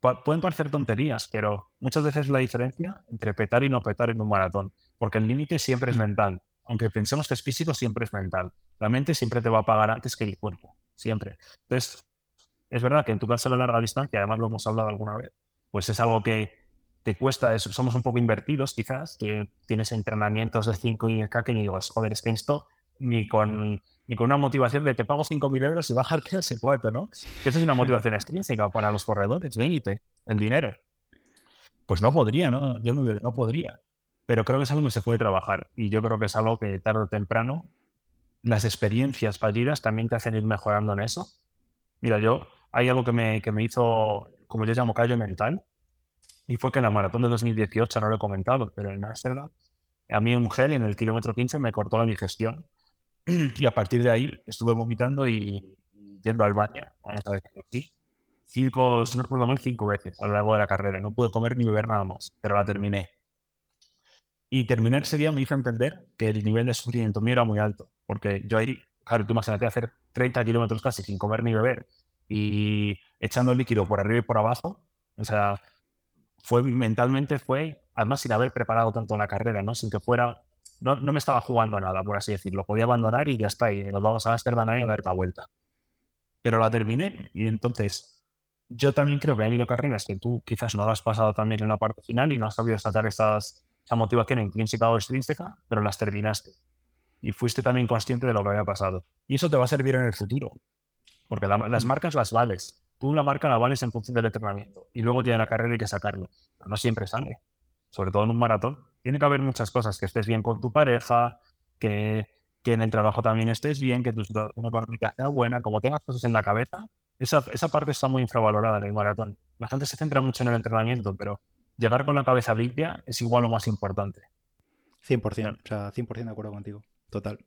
pueden parecer tonterías, pero muchas veces la diferencia entre petar y no petar en un maratón, porque el límite siempre es mm. mental. Aunque pensemos que es físico, siempre es mental. La mente siempre te va a pagar antes que el cuerpo, siempre. Entonces, es verdad que en tu caso de larga distancia, además lo hemos hablado alguna vez, pues es algo que te cuesta, somos un poco invertidos quizás, que tienes entrenamientos de 5 y K que ni digo, joder, es que esto ni con, ni con una motivación de te pago 5.000 euros y bajarte ese puerto, ¿no? Que eso es una motivación extrínseca para los corredores, límite, el dinero. Pues no podría, ¿no? Yo no, no, podría. Pero creo que es algo que se puede trabajar y yo creo que es algo que tarde o temprano las experiencias fallidas también te hacen ir mejorando en eso. Mira, yo, hay algo que me, que me hizo, como yo llamo, callo mental, y fue que en la maratón de 2018, no lo he comentado, pero en Amsterdam, a mí un gel en el kilómetro 15 me cortó la digestión y a partir de ahí estuve vomitando y yendo al baño, cinco, no recuerdo mal, cinco veces a lo largo de la carrera. No pude comer ni beber nada más, pero la terminé. Y terminar ese día me hizo entender que el nivel de sufrimiento mío era muy alto, porque yo ahí, claro, tú imagínate hacer 30 kilómetros casi sin comer ni beber y echando líquido por arriba y por abajo, o sea, fue mentalmente fue, además sin haber preparado tanto la carrera, ¿no? Sin que fuera, no, no me estaba jugando nada, por así decirlo. Podía abandonar y ya está, y nos vamos a Amsterdam a dar la vuelta. Pero la terminé y entonces yo también creo que ha habido carreras que tú quizás no has pasado también en la parte final y no has sabido sacar estas, esa motivación intrínseca o extrínseca, pero las terminaste. Y fuiste también consciente de lo que había pasado. Y eso te va a servir en el futuro. Porque las marcas las vales tú la marca la vales en función del entrenamiento y luego tiene la carrera y que sacarlo. No siempre sale, sobre todo en un maratón. Tiene que haber muchas cosas, que estés bien con tu pareja, que, que en el trabajo también estés bien, que tu situación económica sea buena, como tengas cosas en la cabeza. Esa, esa parte está muy infravalorada en el maratón. La gente se centra mucho en el entrenamiento, pero llegar con la cabeza limpia es igual lo más importante. 100%, o sea, 100% de acuerdo contigo. Total.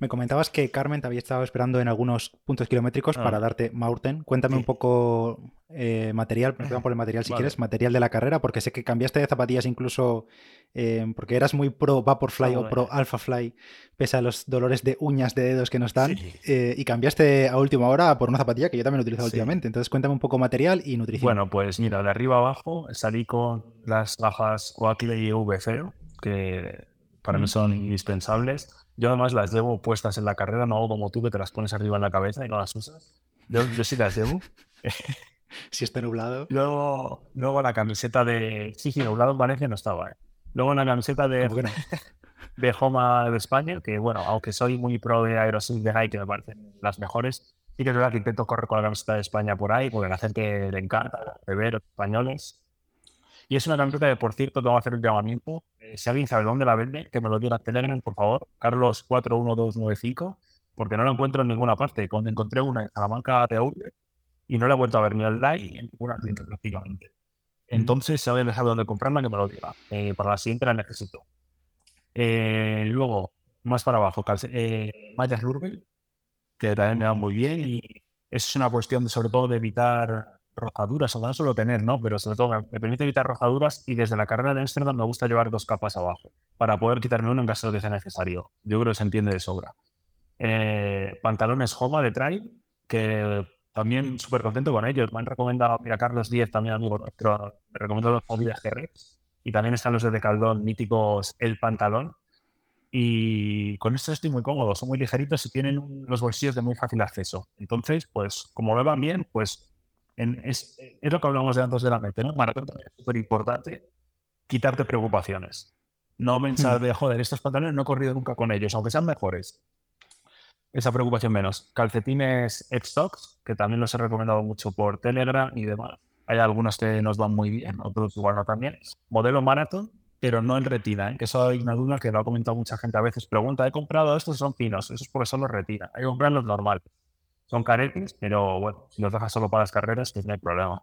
Me comentabas que Carmen te había estado esperando en algunos puntos kilométricos ah. para darte Maurten. Cuéntame un poco eh, material, por el material si quieres, material de la carrera, porque sé que cambiaste de zapatillas incluso eh, porque eras muy pro Vaporfly o pro Alphafly, pese a los dolores de uñas de dedos que nos dan, eh, y cambiaste a última hora por una zapatilla que yo también he utilizado últimamente. Entonces cuéntame un poco material y nutrición. Bueno, pues mira, de arriba abajo salí con las bajas Oakley V0, que para mí son indispensables. Yo además las llevo puestas en la carrera, no hago como tú que te las pones arriba en la cabeza y no las usas. Yo, sí las llevo. si está nublado. Luego, luego la camiseta de... Sí, sí, nublado en Valencia no estaba. ¿eh? Luego la camiseta de... de Homa de España, que bueno, aunque soy muy pro de Aerosmith de High, que me parecen las mejores, sí que es verdad que intento correr con la camiseta de España por ahí, porque la gente le encanta beber españoles. Y es una camiseta que, por cierto, tengo que hacer un llamamiento eh, si alguien sabe dónde la vende, que me lo diga en Telegram, por favor. Carlos 41295, porque no la encuentro en ninguna parte. Cuando encontré una en Salamanca TV y no la he vuelto a ver ni online ni en ninguna tienda prácticamente. Entonces, si alguien sabe dónde comprarla, que me lo diga. Eh, para la siguiente la necesito. Eh, luego, más para abajo, eh, Mallas que también me va muy bien y es una cuestión de, sobre todo de evitar rozaduras, o no solo tener, ¿no? Pero sobre todo me, permite evitar rozaduras y desde la carrera de Amsterdam me gusta llevar dos capas abajo para poder quitarme uno en caso de que sea necesario. Yo creo que se entiende de sobra. Eh, pantalones Homa de Tribe, que también súper contento con ellos. Me han recomendado, mira, Carlos Díez, también amigo nuestro, me recomendó los Movidas GR. Y también están los de Decaldón, míticos El Pantalón. Y con estos estoy muy cómodo, son muy ligeritos y tienen los bolsillos de muy fácil acceso. Entonces, pues, como me van bien, pues es, lo que hablamos de antes de la mente, ¿no? Maratón es súper importante quitarte preocupaciones. No pensar hmm. de, joder, estos pantalones no he corrido nunca con ellos, aunque sean mejores esa preocupación menos. Calcetines Stocks, que también los he recomendado mucho por Telegram y demás. Hay algunos que nos van muy bien, otros igual no también. Modelo Marathon, pero no en retina, ¿eh? que eso hay una duda que lo ha comentado mucha gente a veces. Pregunta, he comprado estos, son finos, eso es porque son los retina. Hay que comprarlos normal. Son caretis, pero bueno, si los dejas solo para las carreras, pues no hay problema.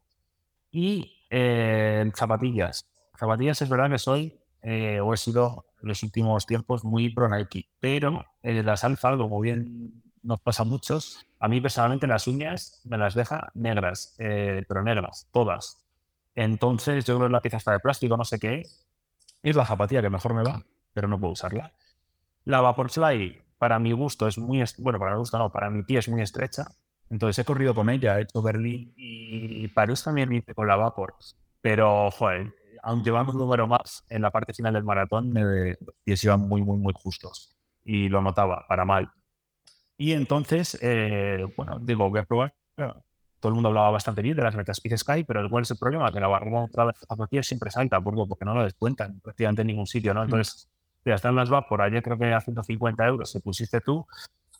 Y eh, zapatillas. Zapatillas es verdad que soy, eh, o he sido en los últimos tiempos muy pro Nike, pero eh, las alfa, como bien nos pasa a muchos, a mí personalmente las uñas me las deja negras, eh, pero negras, todas. Entonces yo creo que la pieza está de plástico, no sé qué es. Es la zapatilla que mejor me va, pero no puedo usarla. La Vaporfly, para mi gusto, es muy, bueno, para mi gusto no, para mi pie es muy estrecha. Entonces he corrido con ella, he hecho Berlín y París también con la Vapor. Pero, joder, aún llevamos un número más en la parte final del maratón, y pies iban muy, muy, muy justos. Y lo notaba, para mal. Y entonces, eh, bueno, digo, voy a probar. todo el mundo hablaba bastante bien de las Metaspeed Sky, pero ¿cuál es el problema? Que la barra de siempre salta, porque no lo descuentan prácticamente en ningún sitio, ¿no? Mm. Entonces, las va por allí, creo que a 150 euros se pusiste tú,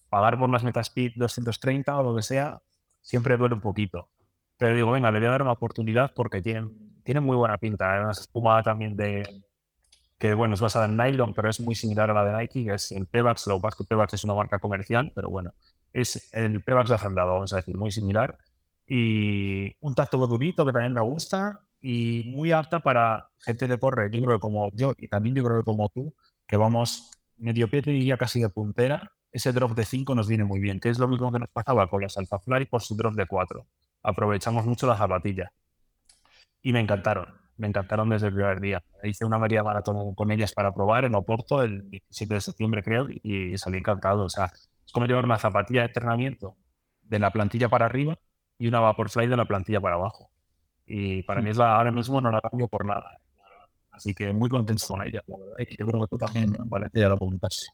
pagar por las Metaspeed 230 o lo que sea, siempre duele un poquito. Pero digo, venga, le voy a dar una oportunidad porque tienen tiene muy buena pinta. Hay una espuma también de. que bueno, es basada en nylon, pero es muy similar a la de Nike, que es el Pebax. Lo que Pebax es una marca comercial, pero bueno, es el Pebax de Hacendado, vamos a decir, muy similar. Y un tacto durito que también me gusta y muy apta para gente de corre, yo creo que como yo y también yo creo que como tú, que vamos medio pie y ya casi de puntera, ese drop de 5 nos viene muy bien, que es lo mismo que nos pasaba con las Alpha Fly por su drop de 4. Aprovechamos mucho la zapatilla y me encantaron. Me encantaron desde el primer día. Hice una media maratón con ellas para probar en Oporto el 17 de septiembre, creo, y salí encantado. O sea, es como llevar una zapatilla de entrenamiento de la plantilla para arriba y una Vaporfly de la plantilla para abajo. Y para mí es la, ahora mismo no la cambio por nada. Así que muy contento con ella. Yo creo que tú también, vale, ya lo apuntaste.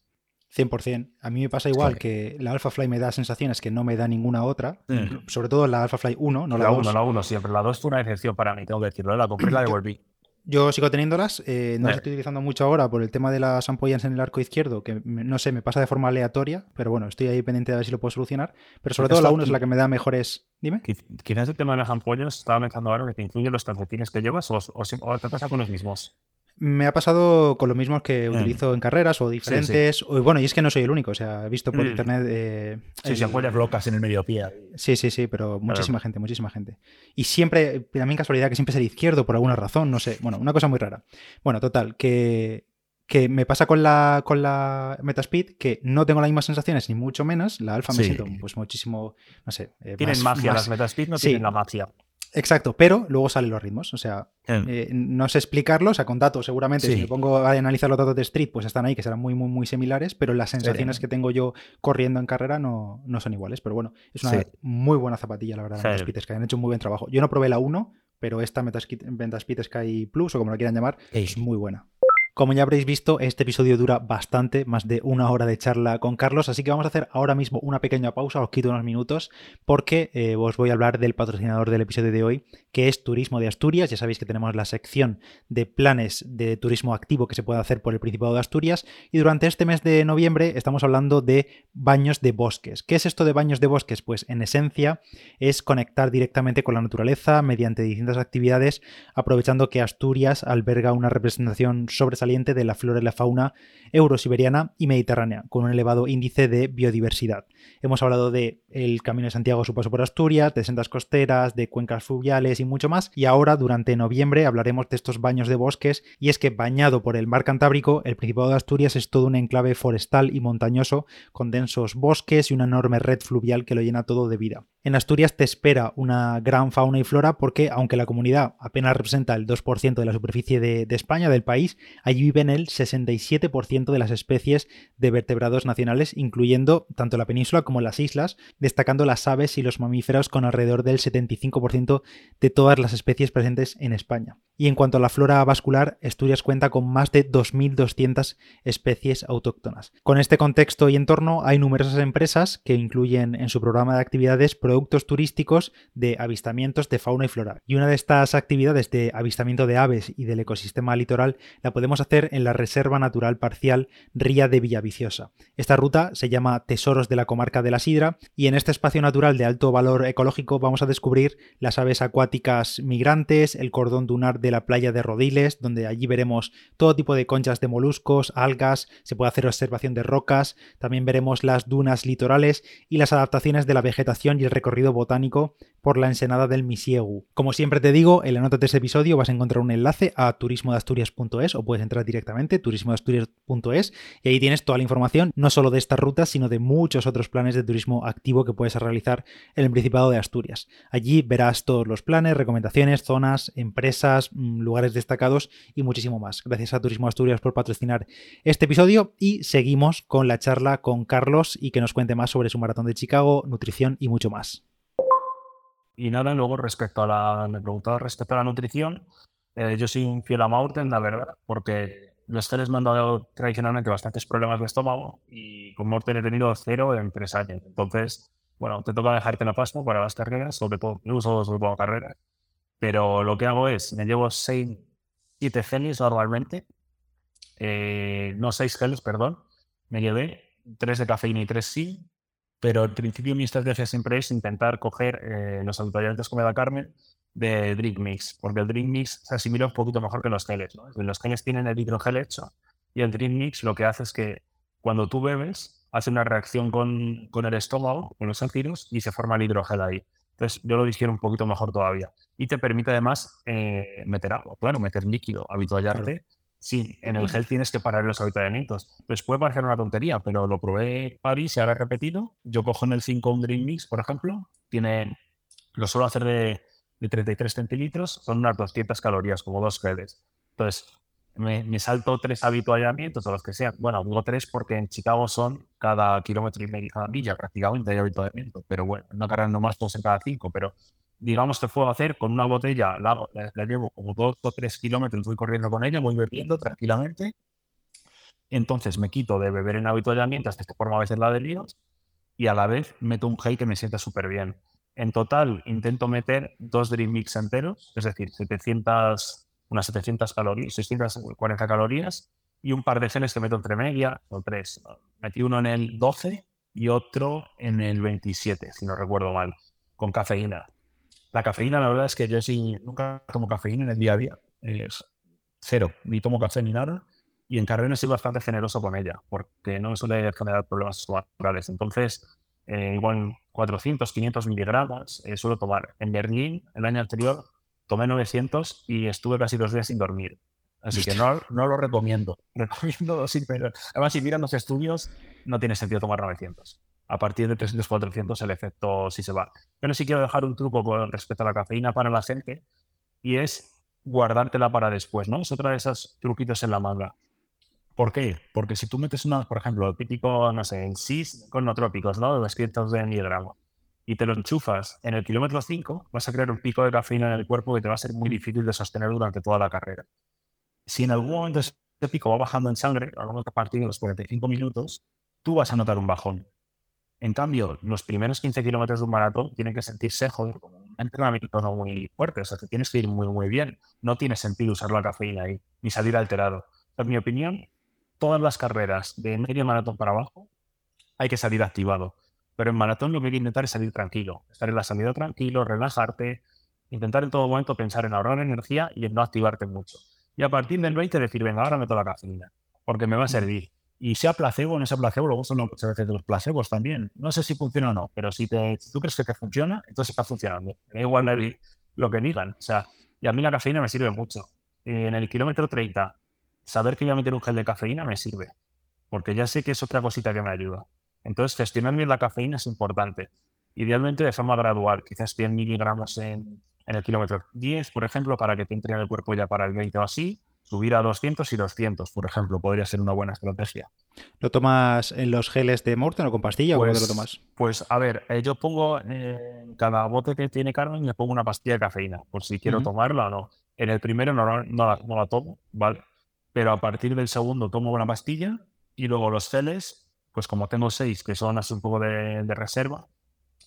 100%. A mí me pasa igual que la Alpha Fly me da sensaciones que no me da ninguna otra. Sobre todo la Alpha Fly 1, no la, la 1. La 1 siempre. La 2 fue una excepción para mí, tengo que decirlo. La compré la devolví. Yo sigo teniéndolas, eh, no las estoy utilizando mucho ahora por el tema de las ampollas en el arco izquierdo, que no sé, me pasa de forma aleatoria, pero bueno, estoy ahí pendiente de ver si lo puedo solucionar. Pero sobre todo la 1 es la que me da mejores. Dime. Quizás el tema de las ampollas, estaba pensando ahora que te incluyen los calcetines que llevas o, o te pasa con los mismos. Me ha pasado con los mismos que mm. utilizo en carreras o diferentes. O, bueno, y es que no soy el único. O sea, he visto por mm. internet. Eh, sí, se apoyas locas en el medio pie. Sí, sí, sí, pero muchísima gente, muchísima gente. Y siempre, también casualidad que siempre es el izquierdo por alguna razón, no sé. Bueno, una cosa muy rara. Bueno, total, que, que me pasa con la, con la Metaspeed que no tengo las mismas sensaciones, ni mucho menos. La alfa me siento pues muchísimo, no sé. Eh, tienen magia, las Metaspeed no tienen la magia. Exacto, pero luego salen los ritmos. O sea, eh, no sé explicarlo, o sea, con datos seguramente, si me pongo a analizar los datos de Street, pues están ahí, que serán muy, muy, muy similares, pero las sensaciones que tengo yo corriendo en carrera no, no son iguales. Pero bueno, es una muy buena zapatilla, la verdad, Metaspeed Sky. Han hecho un muy buen trabajo. Yo no probé la 1, pero esta Metaspeed Sky Plus, o como la quieran llamar, es muy buena. Como ya habréis visto, este episodio dura bastante, más de una hora de charla con Carlos, así que vamos a hacer ahora mismo una pequeña pausa, os quito unos minutos, porque eh, os voy a hablar del patrocinador del episodio de hoy, que es Turismo de Asturias. Ya sabéis que tenemos la sección de planes de turismo activo que se puede hacer por el Principado de Asturias, y durante este mes de noviembre estamos hablando de baños de bosques. ¿Qué es esto de baños de bosques? Pues en esencia es conectar directamente con la naturaleza mediante distintas actividades, aprovechando que Asturias alberga una representación sobre sobresaliente de la flora y la fauna eurosiberiana y mediterránea, con un elevado índice de biodiversidad. Hemos hablado de el Camino de Santiago, su paso por Asturias, de sendas costeras, de cuencas fluviales y mucho más. Y ahora, durante noviembre, hablaremos de estos baños de bosques. Y es que, bañado por el mar Cantábrico, el Principado de Asturias es todo un enclave forestal y montañoso, con densos bosques y una enorme red fluvial que lo llena todo de vida. En Asturias te espera una gran fauna y flora porque, aunque la comunidad apenas representa el 2% de la superficie de, de, España, del país, allí viven el 67% de las especies de vertebrados nacionales, incluyendo tanto la península como las islas, destacando las aves y los mamíferos con alrededor del 75% de todas las especies presentes en España. Y en cuanto a la flora vascular, Asturias cuenta con más de 2.200 especies autóctonas. Con este contexto y entorno hay numerosas empresas que incluyen en su programa de actividades productos turísticos de avistamientos de fauna y flora. Y una de estas actividades de avistamiento de aves y del ecosistema litoral la podemos hacer en la Reserva Natural Parcial Ría de Villaviciosa. Esta ruta se llama Tesoros de la Comarca de la Sidra y en este espacio natural de alto valor ecológico vamos a descubrir las aves acuáticas migrantes, el cordón dunar de la playa de Rodiles, donde allí veremos todo tipo de conchas de moluscos, algas, se puede hacer observación de rocas, también veremos las dunas litorales y las adaptaciones de la vegetación y el recorrido botánico por la ensenada del Misiegu. Como siempre te digo, en la nota de este episodio vas a encontrar un enlace a turismodeasturias.es o puedes directamente turismodeasturias.es y ahí tienes toda la información, no solo de estas rutas, sino de muchos otros planes de turismo activo que puedes realizar en el Principado de Asturias. Allí verás todos los planes, recomendaciones, zonas, empresas, mm, lugares destacados y muchísimo más. Gracias a Turismo Asturias por patrocinar este episodio y seguimos con la charla con Carlos y que nos cuente más sobre su maratón de Chicago, nutrición y mucho más. Y nada, luego respecto a la, me respecto a la nutrición, eh, yo soy un fiel a Maurten, la verdad, porque los geles me han dado tradicionalmente bastantes problemas de estómago y con Maurten he tenido cero en tres años. Entonces, bueno, te toca dejarte la pasta para las carreras, sobre todo, yo uso sobre todo carreras, pero lo que hago es, me llevo seis, siete geles normalmente, eh, no seis geles, perdón, me llevé tres de cafeína y tres sin, pero al principio mi estrategia siempre es intentar coger eh, los habituallantes como da Carmen de Drink Mix, porque el Drink Mix se asimila un poquito mejor que los geles. ¿no? Los geles tienen el hidrogel hecho y el Drink Mix lo que hace es que cuando tú bebes hace una reacción con, con el estómago, con los ácidos y se forma el hidrogel ahí. Entonces yo lo digiero un poquito mejor todavía. Y te permite además eh, meter agua, claro, meter líquido, habituallarte. Sí, en el gel tienes que parar los habituallamientos. Pues puede parecer una tontería, pero lo probé París y ahora he repetido. Yo cojo en el 5 un Dream Mix, por ejemplo. Tiene, lo suelo hacer de, de 33 centilitros. Son unas 200 calorías, como dos geles. Entonces, me, me, salto tres habituallamientos o los que sean. Bueno, digo tres porque en Chicago son cada kilómetro y medio, cada milla prácticamente hay habituallamiento. Pero bueno, no cargan nomás dos en cada cinco. Pero digamos que puedo hacer con una botella, la, la, llevo como dos o tres kilómetros, voy corriendo con ella, voy bebiendo tranquilamente. Entonces me quito de beber en habituallamiento hasta que forma a veces la de líos y a la vez meto un gel que me sienta súper bien. En total intento meter dos Dream Mix enteros, es decir, 700, unas 700 calorías, 640 calorías y un par de geles que meto entre media o tres. Metí uno en el 12 y otro en el 27, si no recuerdo mal, con cafeína. La cafeína, la verdad es que yo sí nunca tomo cafeína en el día a día. Es cero, ni tomo café ni nada. Y en carreras soy bastante generoso con ella, porque no me suele generar problemas estomacales. Entonces, eh, igual 400, 500 miligramos eh, suelo tomar. En Berlín, el año anterior, tomé 900 y estuve casi dos días sin dormir. Así que no, no lo recomiendo. Recomiendo sin pero Además, si miran los estudios, no tiene sentido tomar 900 a partir de 300, 400 el efecto sí se va. Pero sí quiero dejar un truco con respecto a la cafeína para la gente y es guardártela para después, ¿no? Es otra de esos truquitos en la manga. ¿Por qué? Porque si tú metes una, por ejemplo, el típico, no sé, en SIS con no trópicos, ¿no? De 200 de miligramos y te lo enchufas en el kilómetro 5, vas a crear un pico de cafeína en el cuerpo que te va a ser muy difícil de sostener durante toda la carrera. Si en algún momento ese pico va bajando en sangre, a partir de los 45 minutos, tú vas a notar un bajón. En cambio, los primeros 15 kilómetros de un maratón tienen que sentirse, joder, como un entrenamiento no muy fuerte. O sea, que tienes que ir muy, muy bien. No tiene sentido usar la cafeína ahí, ni salir alterado. En mi opinión, todas las carreras de medio maratón para abajo hay que salir activado. Pero en maratón lo que hay que intentar es salir tranquilo. Estar en la salida tranquilo, relajarte, intentar en todo momento pensar en ahorrar energía y en no activarte mucho. y a partir del 20 decir, venga, ahora meto la cafeína, porque me va a servir. Y sea placebo, en ese placebo, luego son muchas veces de los placebos también. No sé si funciona o no, pero si, te, tú crees que te funciona, entonces está funcionando. Me da igual lo que digan. O sea, y a mí la cafeína me sirve mucho. En el kilómetro 30, saber que voy a meter un gel de cafeína me sirve, porque ya sé que es otra cosita que me ayuda. Entonces, gestionar bien la cafeína es importante. Idealmente de forma gradual, quizás 100 miligramos en, en el kilómetro 10, por ejemplo, para que te entre en el cuerpo ya para el 20 o así, subir a 200 y 200, por ejemplo, podría ser una buena estrategia. ¿Lo tomas en los geles de Morten o con pastilla pues, o cómo lo tomas? Pues a ver, eh, yo pongo en cada bote que tiene Carmen, le pongo una pastilla de cafeína, por si quiero tomarla o no. En el primero no, no, no, la, tomo, ¿vale? Pero a partir del segundo tomo una pastilla y luego los geles, pues como tengo seis que son así un poco de, de reserva,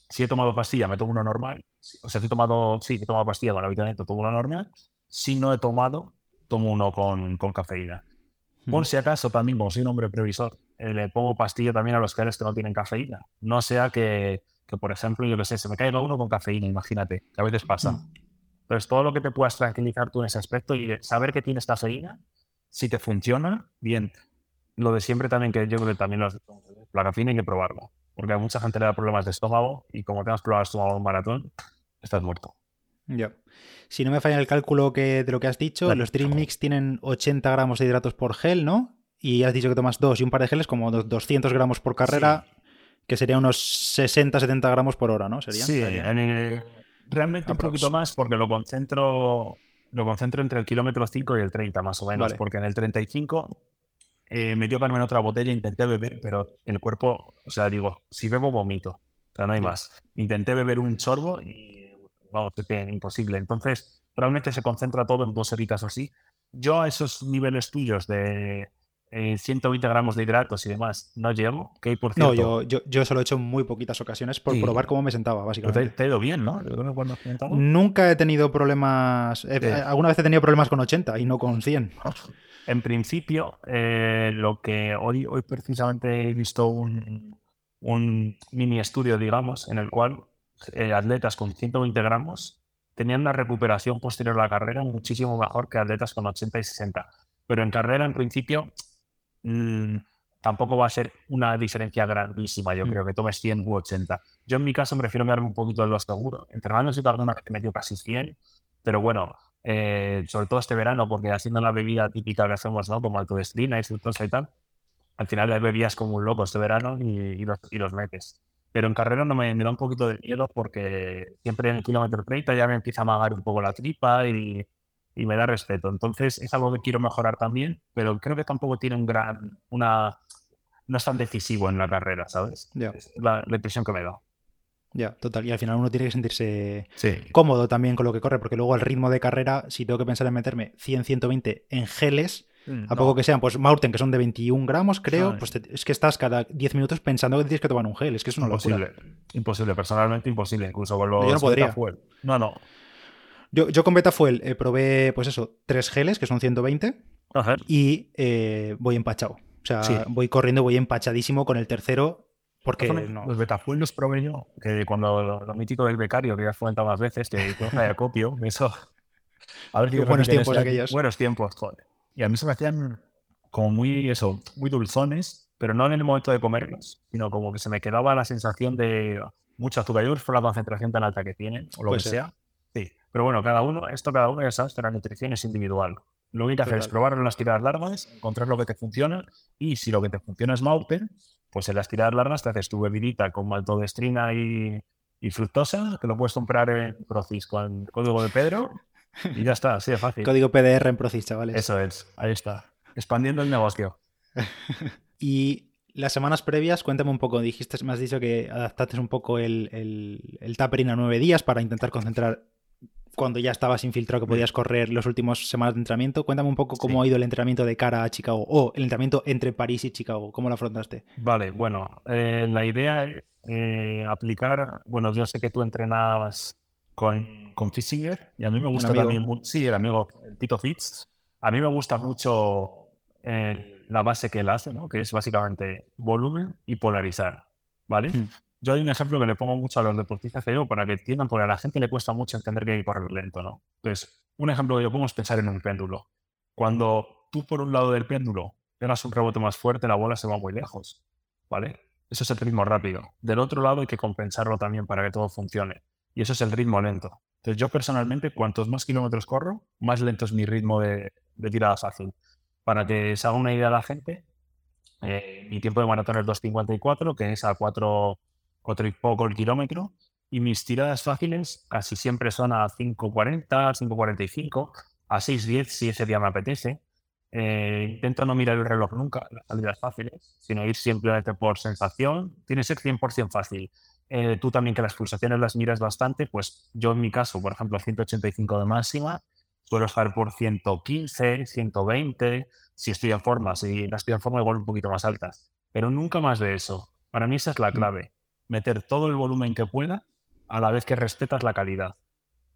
si he tomado pastilla, me tomo una normal. O sea, si he tomado, sí, he tomado pastilla con la vitamina, tomo una normal. Si no he tomado, tomo uno con, con cafeína. Por hmm. si acaso, también, como soy un hombre previsor, eh, le pongo pastilla también a los geles que no tienen cafeína. No sea que, que, por ejemplo, yo qué sé, se me caiga uno con cafeína, imagínate, que a veces pasa. Hmm. Entonces, todo lo que te puedas tranquilizar tú en ese aspecto y saber que tienes cafeína, si te funciona, bien. Lo de siempre también, que yo creo que también la cafeína hay que probarla porque a mucha gente le da problemas de estómago y como tengas problemas de estómago en un maratón, estás muerto. Ya. Si no me falla el cálculo que, de lo que has dicho, los Dream Mix tienen 80 gramos de hidratos por gel, ¿no? Y has dicho que tomas dos y un par de geles como 200 gramos por carrera, que sería unos 60-70 gramos por hora, ¿no? ¿Sería? Sí, realmente un poquito más porque lo concentro, lo concentro entre el kilómetro 5 y el 30 más o menos, porque en el 35 eh, me dio Carmen otra botella, intenté beber, pero el cuerpo, o sea, digo, si bebo, vomito. O sea, no hay más. Intenté beber un chorbo y, vamos, es que imposible. Entonces, realmente se concentra todo en dos horitas o así. Yo a esos niveles tuyos de 120 eh, gramos de hidratos y demás no llego. Que por cierto, no, yo, yo, yo solo he hecho en muy poquitas ocasiones por probar cómo me sentaba, básicamente. Te, ha ido bien, ¿no? Nunca he tenido problemas. Alguna vez he tenido problemas con 80 y no con 100. En principio, eh, lo que hoy, hoy precisamente he visto un, mini estudio, digamos, en el cual eh, atletas con 120 gramos tenían una recuperación posterior a la carrera muchísimo mejor que atletas con 80 y 60. Pero en carrera, en principio, mm, tampoco va a ser una diferencia grandísima. Yo mm. creo que tomes 100 u 80. Yo en mi caso prefiero darme un poquito de lo seguro. Entrenando si tardo una que me dio casi 100, pero bueno, eh, sobre todo este verano, porque haciendo la bebida típica que hacemos, ¿no? Como altodestrina y fructosa y tal, al final las bebías como un loco este verano y, los, y los, metes. Pero en carrera no me, da un poquito de miedo porque siempre en el kilómetro 30 ya me empieza a amagar un poco la tripa y, y, me da respeto. Entonces es algo que quiero mejorar también, pero creo que tampoco tiene un gran, una, no es tan decisivo en la carrera, ¿sabes? Es la, la impresión que me da. Ya, total. Y al final uno tiene que sentirse cómodo también con lo que corre, porque luego al ritmo de carrera, si tengo que pensar en meterme 100, 120 en geles, mm, a poco que sean, pues Maurten, que son de 21 gramos, creo, pues es que estás cada 10 minutos pensando que tienes que tomar un gel. Es que es una imposible. Imposible, personalmente imposible, incluso con los Yo no podría. No, no. Yo, yo con Betafuel eh, probé, pues eso, tres geles, que son 120, y eh, voy empachado. O sea, voy corriendo, voy empachadísimo con el tercero porque no. los Betafuel los probé yo, que cuando lo, mítico del becario, que ya has comentado más veces, que con acopio, eso. A ver buenos tiempos aquellos. Buenos tiempos, joder. Y a mí se me hacían como muy, eso, muy dulzones, pero no en el momento de comerlos, sino como que se me quedaba la sensación de mucho azúcar. Yo por la concentración tan alta que tienen, o lo que sea. Sí. Pero bueno, cada uno, esto cada uno ya sabes que la nutrición es individual. Lo que hay que hacer es probarlo en las tiradas largas, encontrar lo que te funciona y si lo que te funciona es Mauten, pues en las tiradas largas te haces tu bebidita con maltodestrina y, y fructosa, que lo puedes comprar en Procis con código de Pedro y ya está, así de fácil. Código PDR en Procis, chavales. Eso es, ahí está. Expandiendo el negocio. y las semanas previas, cuéntame un poco, dijiste, me has dicho que adaptaste un poco el, el, el tapering a nueve días para intentar concentrar cuando ya estabas infiltrado que podías correr los últimos semanas de entrenamiento. Cuéntame un poco cómo ha ido el entrenamiento de cara a Chicago o el entrenamiento entre París y Chicago. ¿Cómo lo afrontaste? Vale, bueno, eh, la idea es eh, aplicar, bueno, yo sé que tú entrenabas con, con Fissinger y a mí me gusta también, sí, el amigo Tito Fitz. A mí me gusta mucho eh, la base que él hace, ¿no? que es básicamente volumen y polarizar. ¿Vale? Hmm yo hay un ejemplo que le pongo mucho a los deportistas que yo para que entiendan, porque a la gente le cuesta mucho entender que hay que correr lento, ¿no? Entonces, un ejemplo que yo pongo es pensar en un péndulo. Cuando tú por un lado del péndulo pegas un rebote más fuerte, la bola se va muy lejos, ¿vale? Eso es el ritmo rápido. Del otro lado hay que compensarlo también para que todo funcione. Y eso es el ritmo lento. Entonces yo personalmente, cuantos más kilómetros corro, más lento es mi ritmo de, tirada fácil. Para que se haga una idea la gente, eh, mi tiempo de maratón es 2.54, que es a 4, 4 y poco el kilómetro. Y mis tiradas fáciles casi siempre son a 5.40, 5.45, a 6.10 si ese día me apetece. Eh, intento no mirar el reloj nunca, las salidas fáciles, sino ir simplemente por sensación. Tiene que ser 100% fácil. Eh, tú también que las pulsaciones las miras bastante, pues yo en mi caso, por ejemplo, 185 de máxima, suelo estar por 115, 120, si estoy en forma, si no estoy en forma igual un poquito más altas, pero nunca más de eso. Para mí esa es la mm. clave, meter todo el volumen que pueda a la vez que respetas la calidad.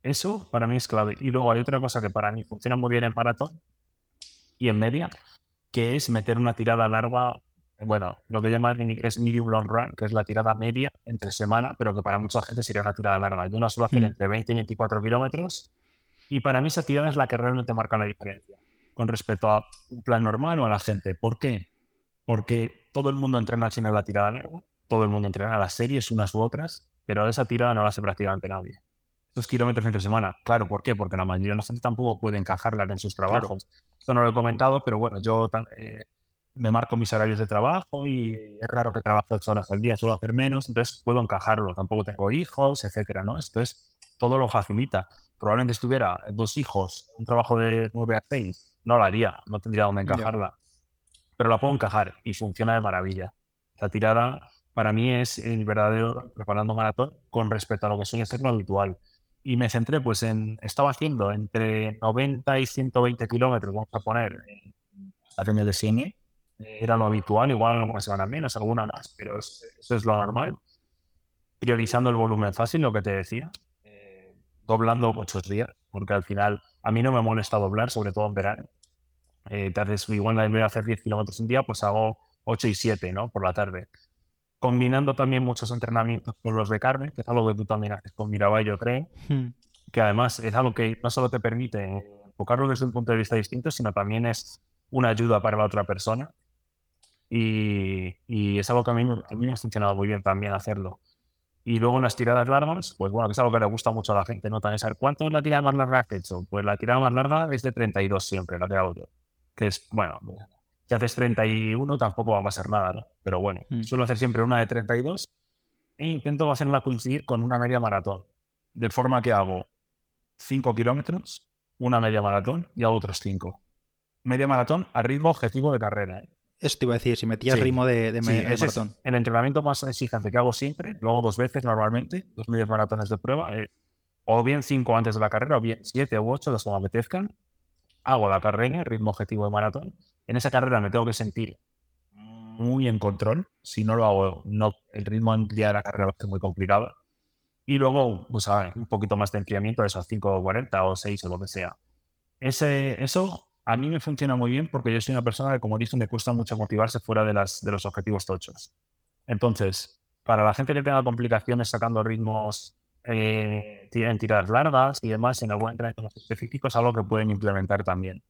Eso para mí es clave. Y luego hay otra cosa que para mí funciona muy bien en maratón y en media, que es meter una tirada larga, bueno, lo que llaman en inglés medium long run, que es la tirada media entre semana, pero que para mucha gente sería una tirada larga. Yo la suelo hacer mm. entre 20 y 24 kilómetros y para mí esa tirada es la que realmente marca la diferencia con respecto a un plan normal o a la gente. ¿Por qué? Porque todo el mundo entrena sin la tirada larga, todo el mundo entrena las series unas u otras, pero esa tirada no la hace prácticamente nadie. Esos kilómetros entre semana, claro, ¿por qué? Porque la mayoría de la gente tampoco puede encajarla en sus trabajos. Esto no lo he comentado, pero bueno, yo eh, me marco mis horarios de trabajo y es raro que trabaje ocho horas al día, suelo hacer menos, entonces puedo encajarlo. Tampoco tengo hijos, etcétera, ¿no? Esto es, todo lo facilita. Probablemente estuviera dos hijos, un trabajo de 9 a 6, no lo haría, no tendría dónde encajarla. Pero la puedo encajar y funciona de maravilla. La tirada para mí es el verdadero preparando maratón con respecto a lo que suele ser lo habitual. Y me centré pues en, estaba haciendo entre 90 y 120 kilómetros, vamos a poner, en de cine, era lo habitual, igual alguna semana menos, alguna más, pero eso es lo normal. Priorizando el volumen fácil, lo que te decía, eh, doblando muchos días, porque al final a mí no me molesta doblar, sobre todo en verano. Eh, tardes, igual en vez de hacer 10 kilómetros un día, pues hago 8 y 7 ¿no? por la tarde. Combinando también muchos entrenamientos con los de carne, que es algo que tú también haces con Mirabai, yo creo, hmm. que además es algo que no solo te permite enfocarlo desde un punto de vista distinto, sino también es una ayuda para la otra persona. Y, y es algo que a mí, a mí me ha funcionado muy bien también hacerlo. Y luego las tiradas largas, pues bueno, que es algo que le gusta mucho a la gente, ¿no? También saber cuánto es la tirada más larga que he hecho. Pues la tirada más larga es de 32 siempre, la que hago yo. Que es, bueno, si haces 31 tampoco va a pasar nada, ¿no? Pero bueno, mm. suelo hacer siempre una de 32 e intento hacerla coincidir con una media maratón. De forma que hago 5 kilómetros, una media maratón y hago otros 5. Media maratón a ritmo objetivo de carrera, ¿eh? Eso te iba a decir, si metías ritmo de, de, maratón. el entrenamiento más exigente que hago siempre, luego dos veces normalmente, dos medios maratones de prueba, eh, o bien cinco antes de la carrera, o bien siete u ocho, los que me apetezcan. Hago la carrera, ritmo objetivo de maratón. En esa carrera me tengo que sentir muy en control. Si no lo hago, no, el ritmo día de la carrera es muy complicado. Y luego, pues un poquito más de enfriamiento, eso, 5.40 o 6 o lo que sea. Ese, eso a mí me funciona muy bien porque yo soy una persona que, como dicho, me cuesta mucho motivarse fuera de, las, de los objetivos tochos. Entonces, para la gente que tenga complicaciones sacando ritmos eh, en tiradas largas y demás, en algún entrenamiento específico, es algo que pueden implementar también.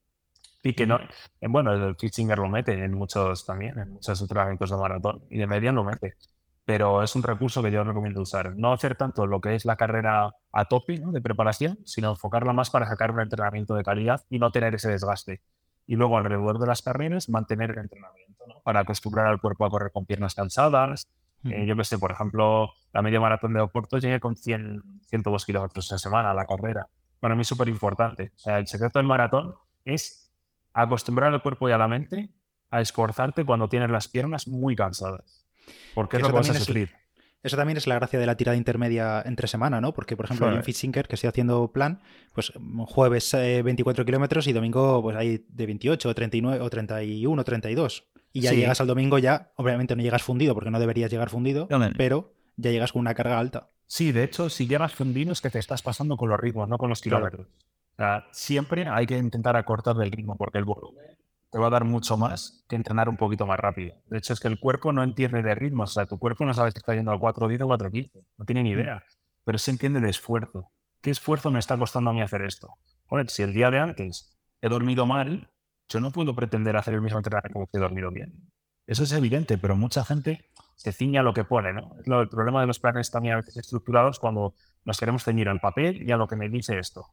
Y que no, bueno, el Kitchinger lo mete en muchos también, en muchos entrenamientos de maratón y de media lo mete pero es un recurso que yo recomiendo usar. No hacer tanto lo que es la carrera a tope de preparación, sino enfocarla más para sacar un entrenamiento de calidad y no tener ese desgaste. Y luego alrededor de las carreras mantener el entrenamiento, para acostumbrar al cuerpo a correr con piernas cansadas. Eh, yo que sé, por ejemplo, la media maratón de Oporto llegué con 100, 102 kilómetros a semana a la carrera. Para mí es súper importante. O sea, el secreto del maratón es acostumbrar al cuerpo y a la mente a esforzarte cuando tienes las piernas muy cansadas. Porque es lo que vas a sufrir. Eso también es la gracia de la tirada intermedia entre semana, ¿no? Porque, por ejemplo, en Fitsinker, que estoy haciendo plan, pues jueves 24 eh, kilómetros y domingo pues hay de 28 o 39 o 31 o 32. Y ya llegas al domingo ya, obviamente no llegas fundido porque no deberías llegar fundido, pero ya llegas con una carga alta. Sí, de hecho, si llegas fundido es que te estás pasando con los ritmos, no con los kilómetros. Sea, siempre hay que intentar acortar del ritmo porque el volumen te va a dar mucho más que entrenar un poquito más rápido. De hecho, es que el cuerpo no entiende de ritmo. O sea, tu cuerpo no sabe si está yendo al 4.10 o 4.15. No tiene ni mm. idea. Pero se entiende el esfuerzo. ¿Qué esfuerzo me está costando a mí hacer esto? Joder, si el día de antes he dormido mal, yo no puedo pretender hacer el mismo entrenamiento como que he dormido bien. Eso es evidente, pero mucha gente se ciña a lo que pone, ¿no? el problema de los planes también a veces estructurados cuando nos queremos ceñir al papel y a lo que me dice esto.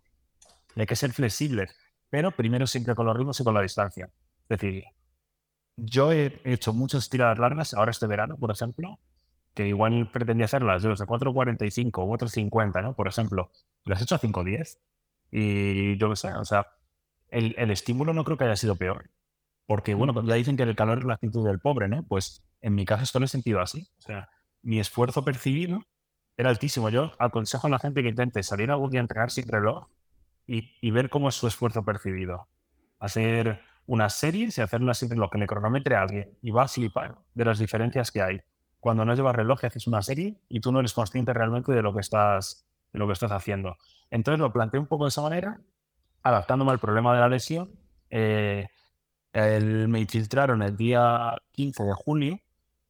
Hay que ser flexibles, pero primero siempre con los ritmos y con la distancia. Es decir, yo he hecho muchas tiradas largas, ahora este verano, por ejemplo, que igual pretendía hacerlas de los de 4.45 o 4.50, ¿no? Por ejemplo, las he hecho a 5.10 y yo qué sé, o sea, el, el, estímulo no creo que haya sido peor. Porque, bueno, ya dicen que el calor es la actitud del pobre, ¿no? Pues en mi caso esto lo he sentido así. O sea, mi esfuerzo percibido era altísimo. Yo aconsejo a la gente que intente salir algún día a entrenar sin reloj y, y ver cómo es su esfuerzo percibido. Hacer unas series y hacerlas sin reloj, que le cronometre a alguien y va a flipar de las diferencias que hay. Cuando no llevas reloj y haces una serie y tú no eres consciente realmente de lo que estás, de lo que estás haciendo. Entonces lo planteé un poco de esa manera, adaptándome al problema de la lesión. Eh, el, me infiltraron el día 15 de junio,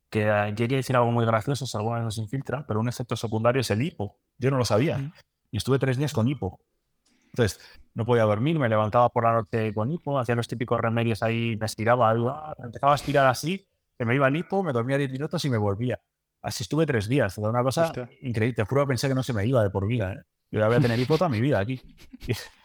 que eh, quería decir algo muy gracioso, si alguna vez nos infiltran, pero un efecto secundario es el hipo. Yo no lo sabía. Y estuve tres días con hipo. Entonces, no podía dormir, me levantaba por la noche con hipo, hacía los típicos remedios ahí, me estiraba, empezaba a estirar así, que me iba en hipo, me dormía 10 minutos y me volvía. Así estuve tres días, una cosa increíble. Te juro pensé que no se me iba de por vida. ¿eh? Yo ya voy a tener hipo toda mi vida aquí.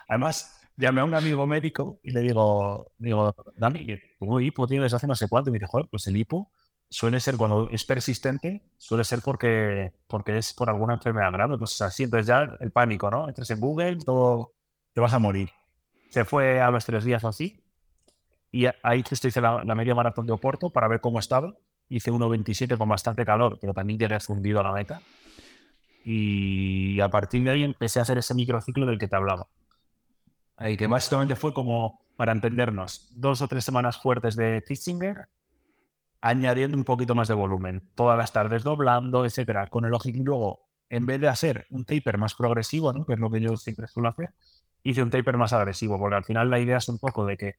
además, llamé a un amigo médico y le digo, digo, Dani, ¿cómo hipo tienes hace no sé cuánto? Y me dijo, joder, pues el hipo suele ser, cuando es persistente, suele ser porque, porque es por alguna enfermedad grave. Entonces, así, entonces ya el pánico, ¿no? Entras en Google, todo vas a morir. Se fue a los tres días así. Y ahí te hice la, media maratón de Oporto para ver cómo estaba. Hice 1.27 con bastante calor, pero también llegué fundido a la meta. Y a partir de ahí empecé a hacer ese microciclo del que te hablaba. Ahí que básicamente fue como, para entendernos, dos o tres semanas fuertes de Titzinger, añadiendo un poquito más de volumen. Todas las tardes doblando, etcétera. Con el objetivo luego, en vez de hacer un taper más progresivo, ¿no? que es lo que yo siempre suelo hacer, hice un taper más agresivo, porque al final la idea es un poco de que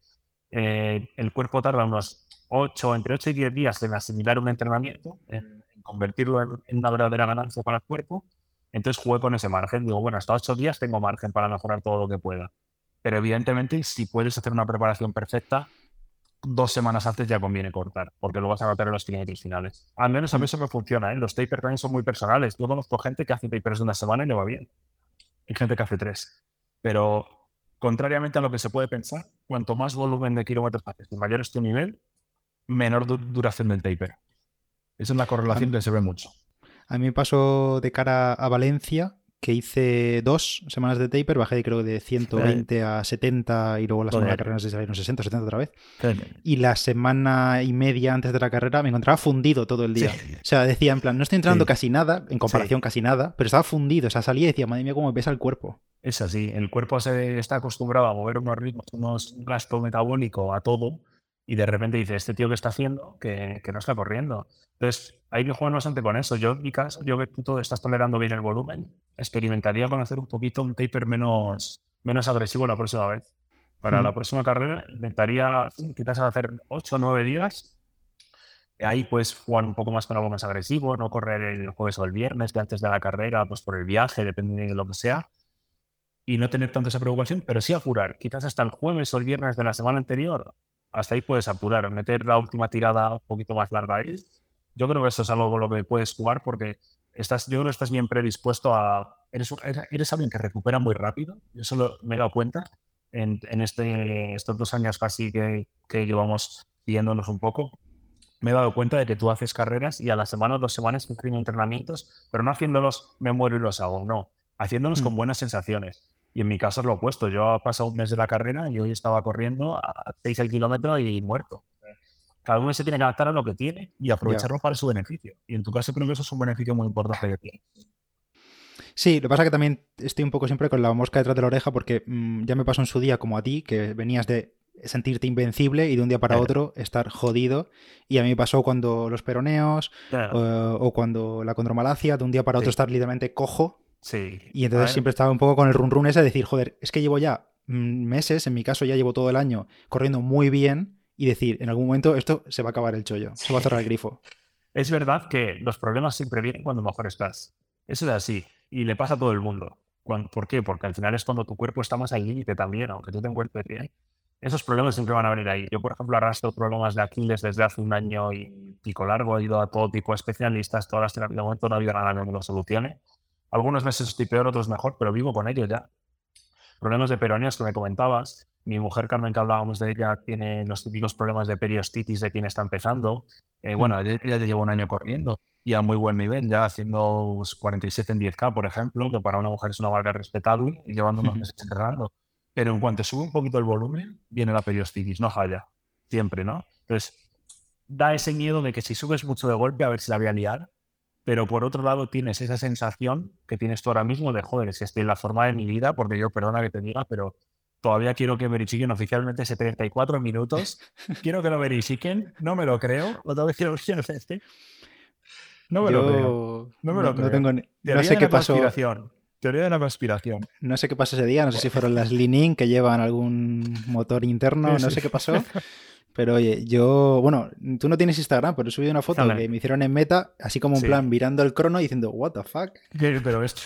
eh, el cuerpo tarda unos 8, entre 8 y 10 días en asimilar un entrenamiento, en, convertirlo en, una verdadera ganancia para el cuerpo. Entonces jugué con ese margen. Digo, bueno, hasta 8 días tengo margen para mejorar todo lo que pueda. Pero evidentemente, si puedes hacer una preparación perfecta, dos semanas antes ya conviene cortar, porque lo vas a notar en los kilómetros finales. Al menos a mí eso me funciona. ¿eh? Los tapers también son muy personales. Yo conozco gente que hace tapers de una semana y le va bien. Hay gente que hace tres. Pero contrariamente a lo que se puede pensar, cuanto más volumen de kilómetros haces y mayor es tu nivel, menor duración del taper. Esa es la correlación que se ve mucho. A mí me pasó de cara a Valencia, que hice dos semanas de taper, bajé creo de 120 a 70 y luego la semana de carrera se salieron 60, 70 otra vez. Y la semana y media antes de la carrera me encontraba fundido todo el día. O sea, decía en plan, no estoy entrando casi nada, en comparación casi nada, pero estaba fundido. O sea, salía y decía, madre mía, cómo me pesa el cuerpo. Es así, el cuerpo se está acostumbrado a mover unos ritmos, unos gasto metabólico a todo y de repente dice, este tío que está haciendo, que, que no está corriendo. Entonces, hay que jugar bastante con eso. Yo, en mi caso, yo que tú todo estás tolerando bien el volumen, experimentaría con hacer un poquito un taper menos, menos agresivo la próxima vez. Para la próxima carrera, intentaría quizás hacer 8 o 9 días. Ahí puedes jugar un poco más con algo más agresivo, no correr el jueves o el viernes, de antes de la carrera, pues por el viaje, depende de lo que sea. Y no tener tanto esa preocupación, pero sí apurar. Quizás hasta el jueves o el viernes de la semana anterior, hasta ahí puedes apurar, meter la última tirada un poquito más larga ahí yo creo que eso es algo con lo que puedes jugar porque estás, yo creo que estás bien predispuesto a... Eres, eres alguien que recupera muy rápido. Yo solo me he dado cuenta en, en este, estos dos años casi que, que llevamos siguiéndonos un poco. Me he dado cuenta de que tú haces carreras y a la semana o dos semanas haciendo entrenamientos, pero no haciéndolos me muero y los hago, no. Haciéndolos con mm. buenas sensaciones. Y en mi caso es lo opuesto. Yo he pasado un mes de la carrera y hoy estaba corriendo a 6 el kilómetro y muerto cada uno se tiene que adaptar a lo que tiene y aprovecharlo para su beneficio. Y en tu caso creo que eso es un beneficio muy importante que tiene. Sí, lo que pasa es que también estoy un poco siempre con la mosca detrás de la oreja porque mm, ya me pasó en su día como a ti, que venías de sentirte invencible y de un día para otro estar jodido. Y a mí me pasó cuando los peroneos o, cuando la condromalacia, de un día para otro estar literalmente cojo. Sí. Y entonces siempre estaba un poco con el run run ese de decir, joder, es que llevo ya mm, meses, en mi caso ya llevo todo el año corriendo muy bien y decir, en algún momento esto se va a acabar el chollo, se va a cerrar el grifo. Es verdad que los problemas siempre vienen cuando mejor estás. Eso es así. Y le pasa a todo el mundo. ¿Por qué? Porque al final es cuando tu cuerpo está más al límite también, aunque tú te encuentres bien. esos problemas siempre van a venir ahí. Yo, por ejemplo, arrastro problemas de Aquiles desde hace un año y pico largo. He ido a todo tipo de especialistas, todas las terapias. De momento no ha habido nada que me lo solucione. Algunos meses estoy peor, otros mejor, pero vivo con ellos ya. Problemas de peroneas que me comentabas. Mi mujer Carmen, que hablábamos de ella, tiene los típicos problemas de periostitis de quien está empezando. Eh, bueno, ella ya lleva un año corriendo y a muy buen nivel, ya haciendo 47 en 10K, por ejemplo, que para una mujer es una marca respetable y llevando unos meses entrenando. Pero en cuanto sube un poquito el volumen, viene la periostitis, no falla. Siempre, ¿no? Entonces, da ese miedo de que si subes mucho de golpe, a ver si la voy a liar. Pero por otro lado, tienes esa sensación que tienes tú ahora mismo de, joder, si estoy en la forma de mi vida, porque yo, perdona que te diga, pero todavía quiero que verifiquen oficialmente ese 34 minutos. quiero que lo verifiquen, no me lo creo. Otra vez quiero que este. No me lo creo. No me lo creo. tengo no sé qué pasó. Teoría de la conspiración. No sé qué pasó ese día, no sé si fueron las Linin que llevan algún motor interno, no sé qué pasó. Pero oye, yo, bueno, tú no tienes Instagram, pero he subido una foto que me hicieron en meta, así como en plan mirando el crono y diciendo, what the fuck. Pero esto.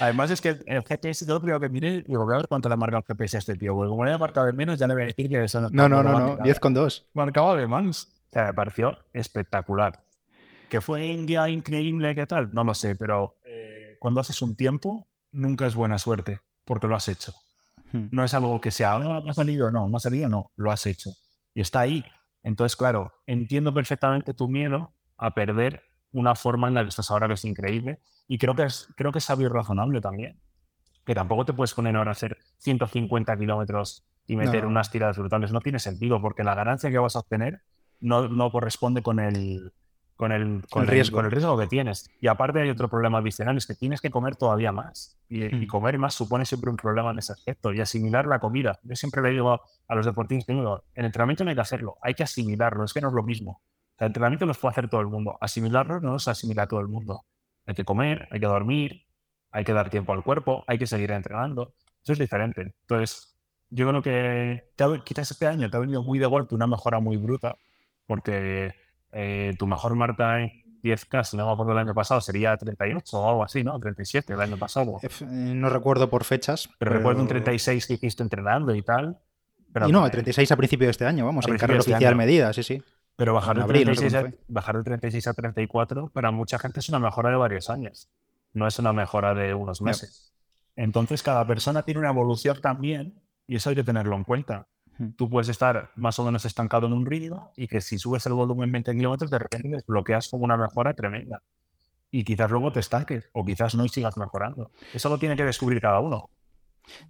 Además es que el GPS yo creo que mire, digo, voy a ver cuánto le ha marcado el GPS a este tío, porque como le ha marcado de menos, ya le voy a decir que eso no No, no, no, no, 10 con 2. Marcaba de más. O sea, me pareció espectacular. ¿Que fue un día increíble? ¿Qué tal? No lo sé, pero cuando haces un tiempo, nunca es buena suerte, porque lo has hecho. Hmm. No es algo que sea, no, ha salido, no, no ha salido, no, lo has hecho. Y está ahí. Entonces, claro, entiendo perfectamente tu miedo a perder una forma en la que estás ahora que es increíble. Y creo que es, creo que es sabio y razonable también. Que tampoco te puedes poner ahora a hacer 150 kilómetros y meter unas tiradas brutales. No tiene sentido, porque la ganancia que vas a obtener no, no corresponde con el, con el, con el, riesgo. con el riesgo que tienes. Y aparte hay otro problema adicional, es que tienes que comer todavía más. Y, y, hmm. comer más supone siempre un problema en ese aspecto. Y asimilar la comida. Yo siempre le digo a los deportistas, digo, el entrenamiento no hay que hacerlo, hay que asimilarlo, es que no es lo mismo. El entrenamiento lo puede hacer todo el mundo. Asimilarlo no se asimila todo el mundo. Hay que comer, hay que dormir, hay que dar tiempo al cuerpo, hay que seguir entrenando. Eso es diferente. Entonces, yo creo que quizás este año te ha venido muy de golpe una mejora muy bruta, porque eh, tu mejor marca en 10K, si no me acuerdo el año pasado, sería 38 o algo así, ¿no? 37 el año pasado. Eh, no recuerdo por fechas. Pero, recuerdo un 36 que hiciste entrenando y tal. Pero, y no, 36 a principio de este año, vamos, en carrera este oficial medida, sí, sí. Pero bajar, de 36 a, bajar 36 a 34 para mucha gente es una mejora de varios años. No es una mejora de unos meses. Entonces, cada persona tiene una evolución también y eso hay que tenerlo en cuenta tú puedes estar más o menos estancado en un ritmo y que si subes el volumen 20 kilómetros, de repente desbloqueas como una mejora tremenda. Y quizás luego te estanques o quizás no y sigas mejorando. Eso lo tiene que descubrir cada uno.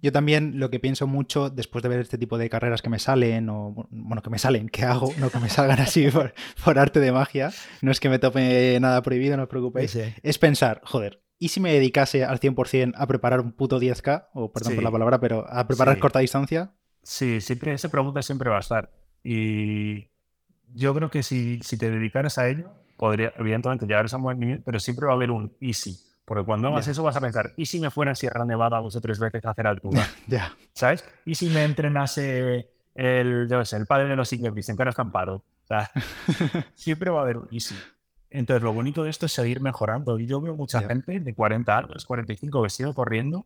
Yo también lo que pienso mucho después de ver este tipo de carreras que me salen, o bueno, que me salen, que hago, no que me salgan así por, arte de magia, no es que me tope nada prohibido, no os preocupéis, es pensar, joder, ¿y si me dedicase al 100% a preparar un puto 10K, o perdón por la palabra, pero a preparar corta distancia? Sí, siempre, esa pregunta siempre va a estar. Y yo creo que si, si te dedicaras a ello, podría, evidentemente, llegar a ese buen nivel, pero siempre va a haber un easy. Porque cuando hagas eso vas a pensar, ¿y si me fuera a Sierra Nevada dos o tres veces a hacer altura? Ya. ¿Sabes? ¿Y si me entrenase el, yo sé, el padre de los ingleses en cara estampado? O sea, siempre va a haber un easy. Entonces, lo bonito de esto es seguir mejorando. Y yo veo mucha gente de 40 años, 45, que sigue corriendo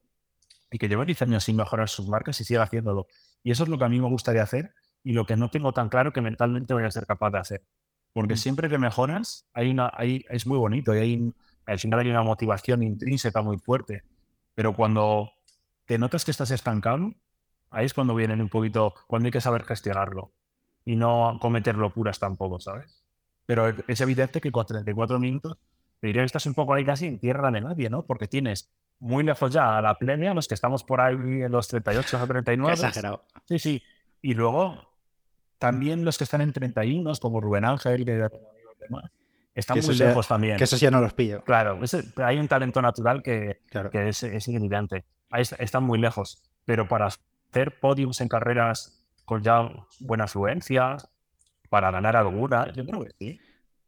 y que lleva 10 años sin mejorar sus marcas y sigue haciéndolo. Y eso es lo que a mí me gustaría hacer y lo que no tengo tan claro que mentalmente voy a ser capaz de hacer. Porque mm. siempre que mejoras, hay una, hay, es muy bonito y hay, al final hay una motivación intrínseca muy fuerte. Pero cuando te notas que estás estancado, ahí es cuando vienen un poquito, cuando hay que saber gestionarlo y no cometer locuras tampoco, ¿sabes? Pero es evidente que con 34 minutos te diría que estás un poco ahí casi en tierra de nadie, ¿no? Porque tienes muy lejos ya a la plenia, los que estamos por ahí en los 38 o 39. exagerado. Sí, sí. Y luego también los que están en 31, como Rubén Ángel, que demás, están muy lejos también. Que eso ya no los pillo. Claro, hay un talento natural que, que es, es están muy lejos. Pero para hacer podiums en carreras con ya buena afluencia, para ganar alguna, yo creo que sí.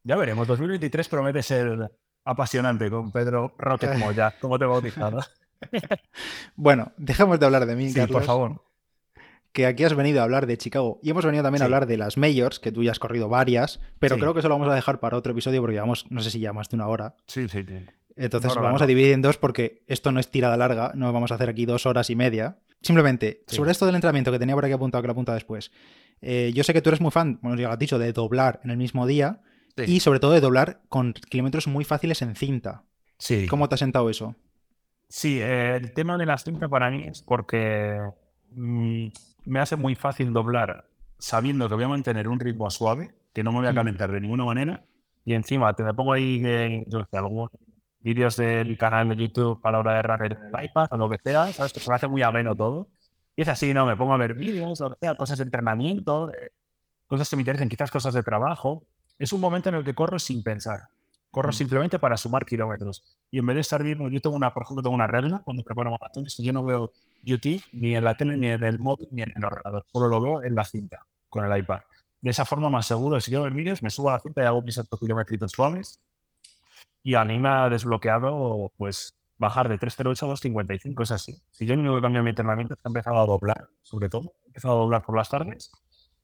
Ya veremos. 2023 promete ser apasionante con Pedro Rocket Moya, como te he bautizado. bueno, dejemos de hablar de mí, sí, por favor. Que aquí has venido a hablar de Chicago y hemos venido también a hablar de las Majors, que tú ya has corrido varias, pero creo que eso lo vamos a dejar para otro episodio porque llevamos, no sé si ya más de una hora. Sí, sí, sí. Entonces vamos a dividir en dos porque esto no es tirada larga, no vamos a hacer aquí dos horas y media. simplemente, sobre esto del entrenamiento que tenía por aquí apuntado, que lo apunta después. Eh, yo sé que tú eres muy fan, bueno, ya lo has dicho, de doblar en el mismo día y sobre todo de doblar con kilómetros muy fáciles en cinta. Sí. ¿Cómo te ha sentado eso? Sí, eh, el tema de la cinta para mí es porque mm, me hace muy fácil doblar sabiendo que voy a mantener un ritmo suave, que no me voy a mm. calentar de ninguna manera, y encima te me pongo ahí, eh, yo sé, algunos vídeos del canal de YouTube para la hora de el iPad o lo que sea, ¿sabes? Que se me hace muy ameno todo. Y es así, ¿no? Me pongo a ver vídeos, o sea, cosas de entrenamiento, cosas que me interesen, quizás cosas de trabajo. Es un momento en el que corro sin pensar. Corro mm. simplemente para sumar kilómetros. Y en vez de estar viendo, yo tengo una, por ejemplo, tengo una regla cuando preparo maratones, yo no veo YouTube ni en la tele, ni en el móvil, ni en el ordenador. Solo lo veo en la cinta, con el iPad. De esa forma más seguro, si quiero ver vídeos, me subo a la cinta y hago mis altos kilómetros suaves. Y a mí me ha desbloqueado, pues, bajar de 308 a 255, es así. Si yo no cambio mi entrenamiento, he empezado a doblar, sobre todo. He empezado a doblar por las tardes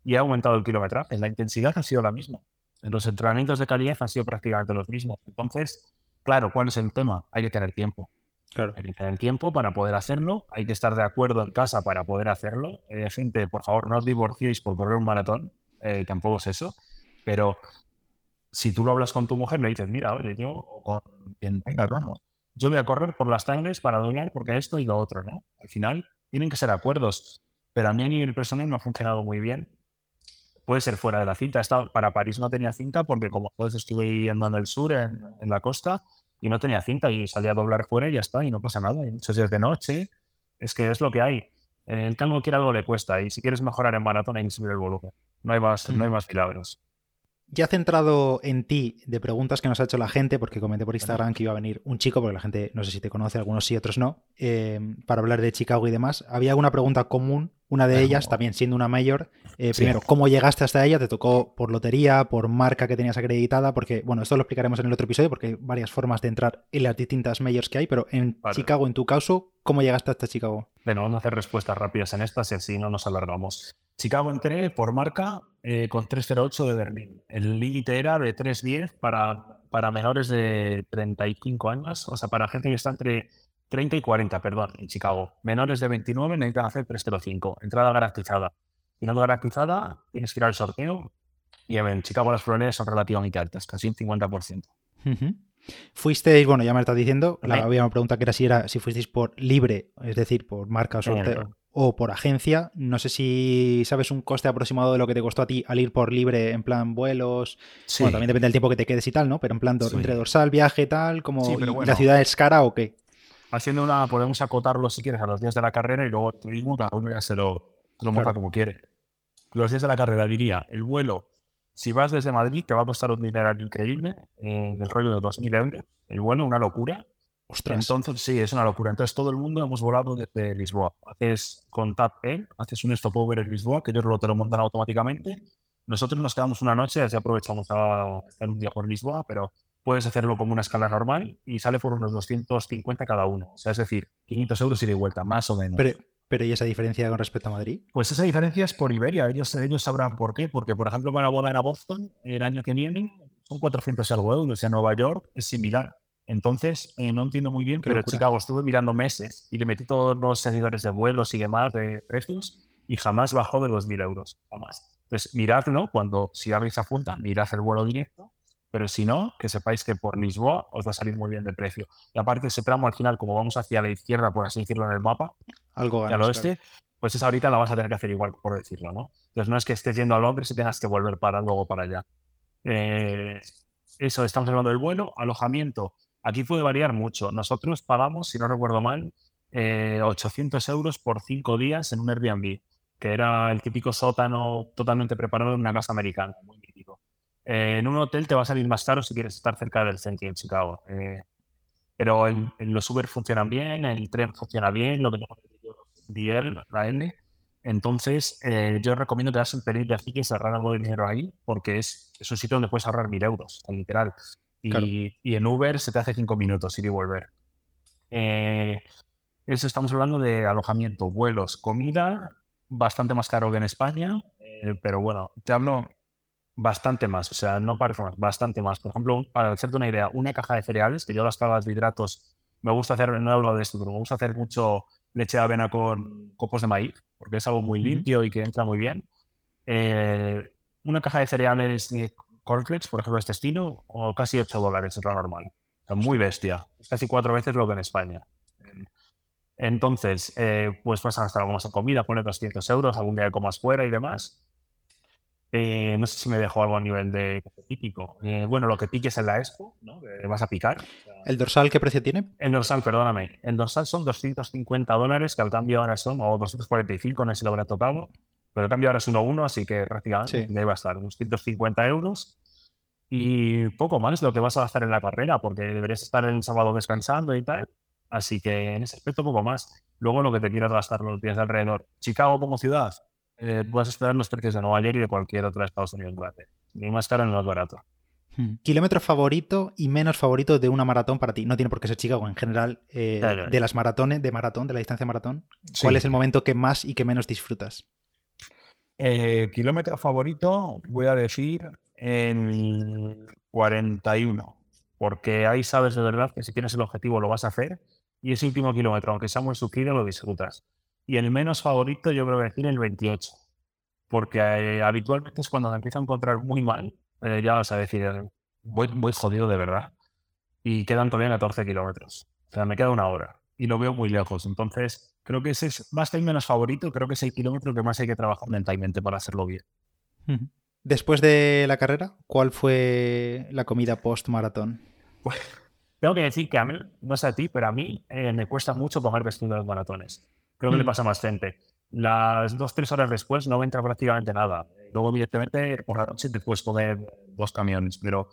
y he aumentado el kilometraje. La intensidad ha sido la misma. Los entrenamientos de calidad han sido prácticamente los mismos. Entonces, claro, ¿cuál es el tema? Hay que tener tiempo. Claro. Hay que tener tiempo para poder hacerlo. Hay que estar de acuerdo en casa para poder hacerlo. Eh, gente, por favor, no os divorciéis por correr un maratón. Eh, tampoco es eso. Pero si tú lo hablas con tu mujer, le dices, mira, oye, yo, o con quien tenga, vamos, yo voy a correr por las tangles para doblar porque esto y lo otro, ¿no? Al final tienen que ser acuerdos, pero a mí a nivel personal no ha funcionado muy bien. Puede ser fuera de la cinta. Estaba, para París no tenía cinta porque como pues estuve andando al sur, en, la costa, y no tenía cinta y salía a doblar fuera y ya está, y no pasa nada. Muchos días de noche, es que es lo que hay. El tango quiere algo le cuesta y si quieres mejorar en maratón hay que subir el volumen. No hay más, no hay más milagros ya centrado en ti de preguntas que nos ha hecho la gente, porque comenté por Instagram que iba a venir un chico, porque la gente no sé si te conoce, algunos sí, otros no, eh, para hablar de Chicago y demás. Había alguna pregunta común, una de ellas, también siendo una mayor. Eh, primero, ¿cómo llegaste hasta ella? ¿Te tocó por lotería, por marca que tenías acreditada? Porque, bueno, esto lo explicaremos en el otro episodio, porque hay varias formas de entrar en las distintas mayors que hay, pero en Chicago, en tu caso, ¿cómo llegaste hasta Chicago? Bueno, vamos a hacer respuestas rápidas en estas y así no nos alargamos. Chicago entré por marca eh, con 308 de Berlín. El límite era de 310 para, para menores de 35 años, o sea, para gente que está entre 30 y 40, perdón, en Chicago. Menores de 29 necesitan hacer 305, entrada garantizada. Y no garantizada, tienes que ir al sorteo. Y en Chicago las probabilidades son relativamente altas, casi un 50%. Fuisteis, bueno, ya me estás diciendo, la, había una pregunta que era si era si fuisteis por libre, es decir, por marca o sorteo o por agencia. No sé si sabes un coste aproximado de lo que te costó a ti al ir por libre en plan vuelos. Bueno, también depende del tiempo que te quedes y tal, ¿no? Pero en plan entre dorsal, viaje, tal, como la ciudad es cara o qué. Haciendo una, podemos acotarlo si quieres a los días de la carrera y luego turismo cada uno ya se lo, lo monta como quiere. Los días de la carrera diría, el vuelo, si vas desde Madrid, te va a costar un dinero increíble, eh, el rollo de 2.000 euros. El vuelo, una locura. Entonces, sí, es una locura. Entonces, todo el mundo hemos volado desde Lisboa. Haces con TAP-E, haces un stopover en Lisboa, que ellos lo te lo montan automáticamente. Nosotros nos quedamos una noche, así aprovechamos a estar un día por Lisboa, pero puedes hacerlo como una escala normal y sale por unos 250 cada uno. O sea, es decir, 500 euros y de vuelta, más o menos. Pero, pero ¿y esa diferencia con respecto a Madrid? Pues esa diferencia es por Iberia. Ellos, ellos sabrán por qué. Porque, por ejemplo, para volar a Boston el año que viene son 400 algo euros. Y a Nueva York es similar. Entonces, eh, no entiendo muy bien, pero Chicago estuve mirando meses y le metí todos los seguidores de vuelos y demás de precios y jamás bajó de los 1.000 euros, jamás. Entonces, miradlo cuando, si abrís a punta, mirad el vuelo directo, pero si no, que sepáis que por Lisboa os va a salir muy bien de precio. Y aparte, ese tramo al final, como vamos hacia la izquierda, por así decirlo, en el mapa, Algo al oeste, pues esa ahorita la vas a tener que hacer igual, por decirlo, ¿no? Entonces, no es que estés yendo a Londres y tengas que volver para luego para allá. Eh, eso, estamos hablando del vuelo, alojamiento Aquí puede variar mucho. Nosotros pagamos, si no recuerdo mal, 800 eh, euros por cinco días en un Airbnb, que era el típico sótano totalmente preparado en una casa americana, muy típico. Eh, en un hotel te va a salir más caro si quieres estar cerca del centro en Chicago. Eh, pero los Uber funcionan bien, el tren funciona bien, lo que DL, la N. Entonces, yo recomiendo que das un pelín de así que se algo de dinero ahí, porque es, es un sitio donde puedes ahorrar mil euros, literal. Y, en Uber se te hace cinco minutos ir y volver. Eh, eso estamos hablando de alojamiento, vuelos, comida, bastante más caro que en España, eh, pero bueno, te hablo bastante más, o sea, no parece más, bastante más. Por ejemplo, para hacerte una idea, una caja de cereales, que yo las cajas de hidratos, me gusta hacer, no he hablado de esto, pero me gusta hacer mucho leche de avena con copos de maíz, porque es algo muy limpio y que entra muy bien. Eh, una caja de cereales cornflakes, por ejemplo, este estilo, o casi 8 dólares, es lo normal. Muy bestia. Es casi cuatro veces lo que en España. Entonces, eh, pues vas a gastar algo más en comida, pone 200 euros, algún día que comas fuera y demás. Eh, no sé si me dejo algo a nivel de típico. Eh, bueno, lo que piques en la expo, ¿no? Vas a picar. ¿El dorsal qué precio tiene? El dorsal, perdóname. El dorsal son 250 dólares, que al cambio ahora son, o 245, no sé si lo habrá tocado. Pero cambio ahora es 1-1, así que prácticamente sí. va a estar 250 euros. Y poco más lo que vas a gastar en la carrera, porque deberías estar el sábado descansando y tal. Así que en ese aspecto, poco más. Luego lo que te quieras gastar los días de alrededor. Chicago como ciudad, eh, puedes esperar los precios de Nueva York y de cualquier otra de Estados Unidos. Ni más caro ni más barato. Hmm. Kilómetro favorito y menos favorito de una maratón para ti. No tiene por qué ser Chicago en general. Eh, de las maratones, de maratón, de la distancia maratón. ¿Cuál es el momento que más y que menos disfrutas? Eh, kilómetro favorito, voy a decir en 41. Porque ahí sabes de verdad que si tienes el objetivo lo vas a hacer. Y ese último kilómetro, aunque sea muy sufrido, lo disfrutas. Y el menos favorito yo creo que decir el 28. Porque eh, habitualmente es cuando me empiezo a encontrar muy mal. Eh, ya vas a decir, eh, voy, voy jodido de verdad. Y quedan todavía 14 kilómetros. O sea, me queda una hora. Y lo veo muy lejos. Entonces, creo que ese es más que el menos favorito. Creo que es el kilómetro que más hay que trabajar mentalmente para hacerlo bien. Después de la carrera, ¿cuál fue la comida post-maratón? Pues, tengo que decir que a mí, no sé a ti, pero a mí me cuesta mucho comer vestido de los maratones. Creo que le mm. pasa a más gente. Las dos, tres horas después no entra prácticamente nada. Luego, evidentemente, por la noche te puedes poner dos camiones, pero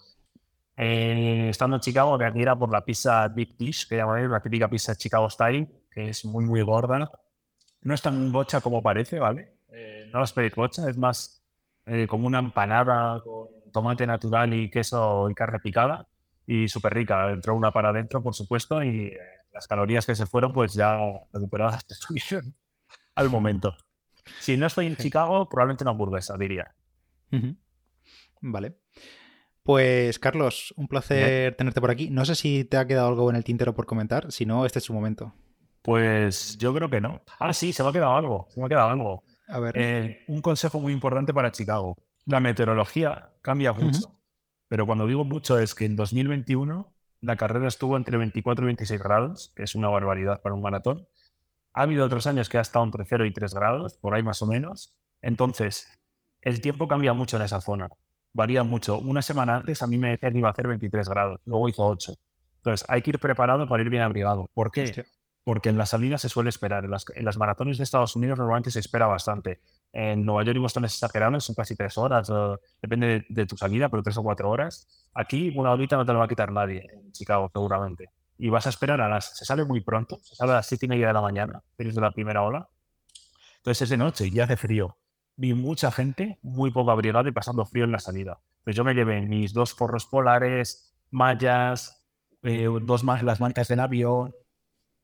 eh, estando en Chicago me admira por la pizza Big Dish, que llaman la típica pizza Chicago Style, que es muy, muy gorda. No es tan bocha como parece, ¿vale? Eh, no la esperéis bocha, es más eh, como una empanada con tomate natural y queso y carne picada y súper rica. Entró una para adentro, por supuesto, y las calorías que se fueron, pues ya recuperadas estuvieron al momento. Si no estoy en Chicago, probablemente una hamburguesa, diría. Vale. Pues Carlos, un placer tenerte por aquí. No sé si te ha quedado algo en el tintero por comentar, si no, este es su momento. Pues yo creo que no. Ah, sí, se me ha quedado algo. Se me ha quedado algo. A ver. Eh, un consejo muy importante para Chicago. La meteorología cambia mucho. Pero cuando digo mucho es que en 2021 la carrera estuvo entre 24 y 26 grados, que es una barbaridad para un maratón. Ha habido otros años que ha estado entre 0 y 3 grados, por ahí más o menos. Entonces, el tiempo cambia mucho en esa zona. Varía mucho. Una semana antes a mí me decían que iba a hacer 23 grados, luego hizo 8. Entonces, hay que ir preparado para ir bien abrigado. ¿Por qué? Porque en las salidas se suele esperar. En las, en las maratones de Estados Unidos normalmente se espera bastante. En Nueva York y Boston es exagerado, son casi tres horas, depende de, tu salida, pero tres o cuatro horas. Aquí una horita no te lo va a quitar nadie, en Chicago seguramente. Y vas a esperar a las... Se sale muy pronto, se sale a las siete y media de la mañana, desde la primera ola. Entonces es de noche y hace frío. Vi mucha gente muy poco abrigada y pasando frío en la salida. Pues yo me llevé mis dos forros polares, mallas, eh, dos más las mantas del avión,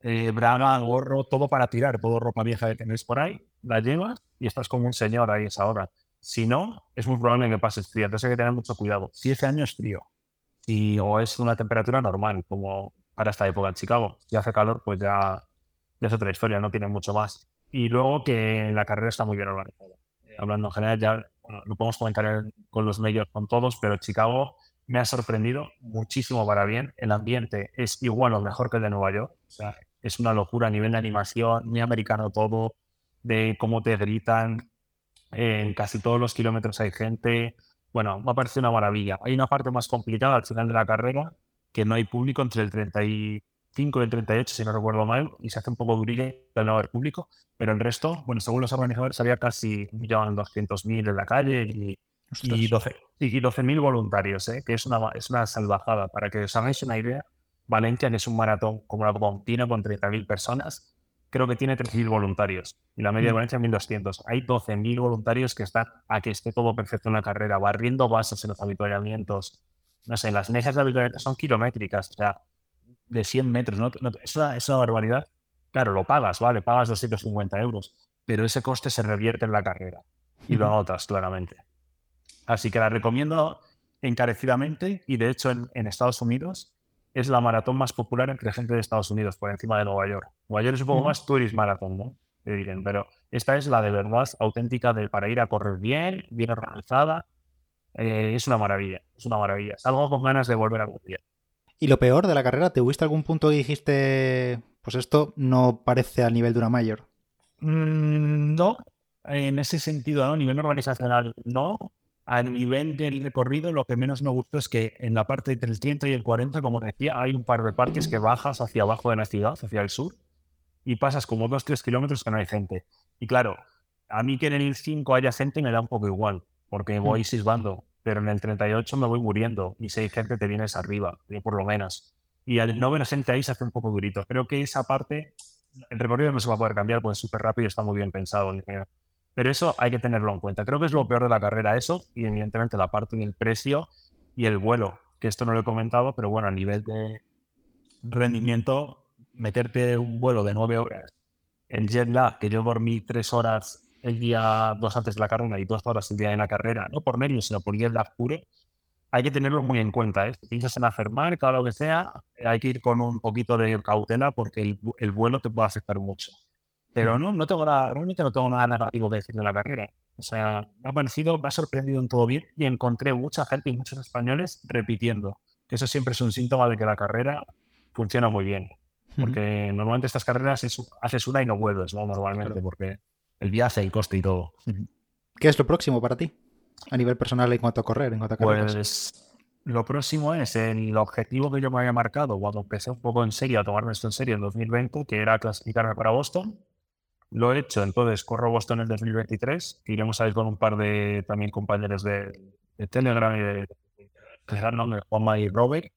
eh, braga, gorro, todo para tirar, todo ropa vieja que tenéis por ahí, la llevas y estás como un señor ahí esa hora. Si no, es muy probable que pases frío, entonces hay que tener mucho cuidado. Si ese año es frío, si, o es una temperatura normal, como para esta época en Chicago, si hace calor, pues ya, ya es otra historia, no tiene mucho más. Y luego que la carrera está muy bien organizada. Eh, hablando en general, ya lo podemos comentar con los medios, con todos, pero Chicago me ha sorprendido muchísimo para bien. El ambiente es igual o mejor que el de Nueva York. Es una locura a nivel de animación, muy americano todo, de cómo te gritan. En casi todos los kilómetros hay gente. Bueno, me ha parecido una maravilla. Hay una parte más complicada al final de la carrera, que no hay público entre el 35 y el 38, si no recuerdo mal, y se hace un poco durilla el no haber público, pero el resto, bueno, según los organizadores, había casi 1.200.000 en la calle y, y 12.000 12 voluntarios, ¿eh? que es una, es una salvajada. Para que os hagáis una idea, Valencia, que es un maratón como la Pontina con 30.000 personas, creo que tiene 3.000 voluntarios y la media de mm. Valencia 1.200. Hay 12.000 voluntarios que están a que esté todo perfecto en la carrera, barriendo bases en los habituallamientos. No sé, las mesas de habituallamiento son kilométricas, o sea, de 100 metros. ¿no? es, una, es, una, barbaridad. Claro, lo pagas, ¿vale? Pagas 250 euros, pero ese coste se revierte en la carrera y lo agotas claramente. Así que la recomiendo encarecidamente y de hecho en, en Estados Unidos es la maratón más popular entre gente de Estados Unidos, por encima de Nueva York. Nueva York es un poco más tourist marathon, ¿no? pero esta es la de verdad auténtica de, para ir a correr bien, bien organizada. Eh, es una maravilla, es una maravilla. Salgo con ganas de volver a correr. ¿Y lo peor de la carrera? ¿Te huiste algún punto y dijiste, pues esto no parece al nivel de una mayor? Mm, no, en ese sentido, ¿no? a nivel organizacional, no. A nivel del recorrido, lo que menos me gustó es que en la parte entre el 30 y el 40, como decía, hay un par de parques que bajas hacia abajo de la ciudad, hacia el sur, y pasas como 2-3 kilómetros que no hay gente. Y claro, a mí que en el 5 haya gente me da un poco igual, porque mm. voy sisbando, pero en el 38 me voy muriendo y si hay gente te vienes arriba, por lo menos. Y al no ver gente ahí se hace un poco durito. Creo que esa parte, el recorrido no se va a poder cambiar, pues es súper rápido y está muy bien pensado. Pero eso hay que tenerlo en cuenta. Creo que es lo peor de la carrera eso y evidentemente la parte del precio y el vuelo, que esto no lo he comentado, pero bueno, a nivel de rendimiento, meterte un vuelo de nueve horas en jet lag, que yo dormí tres horas el día dos antes de la carrera y dos horas el día de la carrera, no por medio, sino por jet lag puro, hay que tenerlo muy en cuenta. ¿eh? Si piensas en afirmar, cada lo que sea, hay que ir con un poquito de cautela porque el, el vuelo te puede afectar mucho. Pero no, no tengo nada, realmente no tengo nada negativo que decir de la carrera. O sea, me ha parecido, me ha sorprendido en todo bien y encontré mucha gente y muchos españoles repitiendo. Eso siempre es un síntoma de que la carrera funciona muy bien. Porque normalmente estas carreras haces una y no vuelves, ¿no? Normalmente, porque el viaje, el coste y todo. ¿Qué es lo próximo para ti? A nivel personal en cuanto a correr, en cuanto a carreras. Pues lo próximo es el objetivo que yo me había marcado cuando empecé un poco en serio a tomarme esto en serio en 2020, que era clasificarme para Boston lo he hecho, entonces corro Boston en el 2023, que iremos a ir con un par de también compañeros de, Telegram y de, de Juanma y Robert.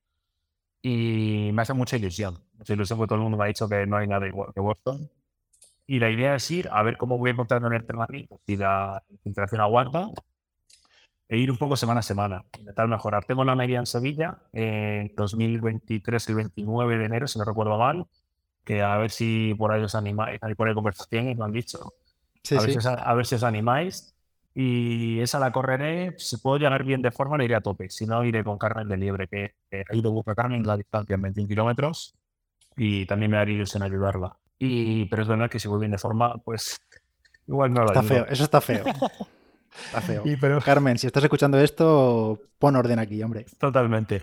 Y me hace mucha ilusión, mucha ilusión porque todo el mundo me ha dicho que no hay nada igual que Boston. Y la idea es ir a ver cómo voy encontrando en el entrenamiento, si la interacción aguanta, e ir un poco semana a semana, intentar mejorar. Tengo la media en Sevilla en 2023 y 29 de enero, si no recuerdo mal, que a ver si por ahí os animáis, hay por ahí conversaciones, lo han dicho. a, ver si a, ver si os animáis. Y esa la correré, si puedo llegar bien de forma, le iré a tope. Si no, iré con Carmen de Liebre, que he ido buscar Carmen la distancia en 21 kilómetros y también me haría ilusión ayudarla. Y, pero es verdad que si voy bien de forma, pues igual no lo Está feo, eso está feo. Está feo. pero... Carmen, si estás escuchando esto, pon orden aquí, hombre. Totalmente.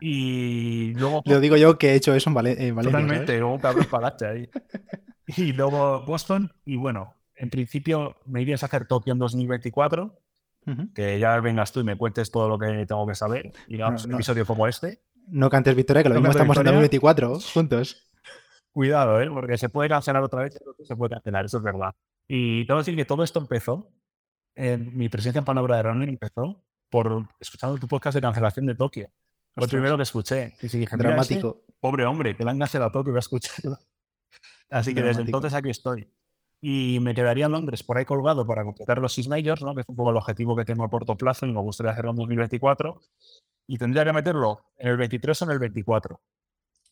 Y luego. Lo digo yo que he hecho eso en, Valencia. Totalmente, luego cabrón palache ahí. Y luego Boston, y bueno, en principio me irías a hacer Tokio en 2024. Que ya vengas tú y me cuentes todo lo que tengo que saber. Y no, un episodio como este. No cantes victoria, que lo mismo estamos en 2024 juntos. Cuidado, ¿eh? porque se puede cancelar otra vez, se puede cancelar, eso es verdad. Y tengo que decir que todo esto empezó, en mi presencia en Palabra de Running empezó por escuchando tu podcast de cancelación de Tokio. Lo primero que escuché. Dramático. pobre hombre, que le han cancelado todo que voy a escucharlo. Así que desde entonces aquí estoy. Y me quedaría en Londres por ahí colgado para completar los Six Majors, ¿no? que es un poco el objetivo que tengo a corto plazo y me gustaría hacerlo en 2024. Y tendría que meterlo en el 23 o en el 24.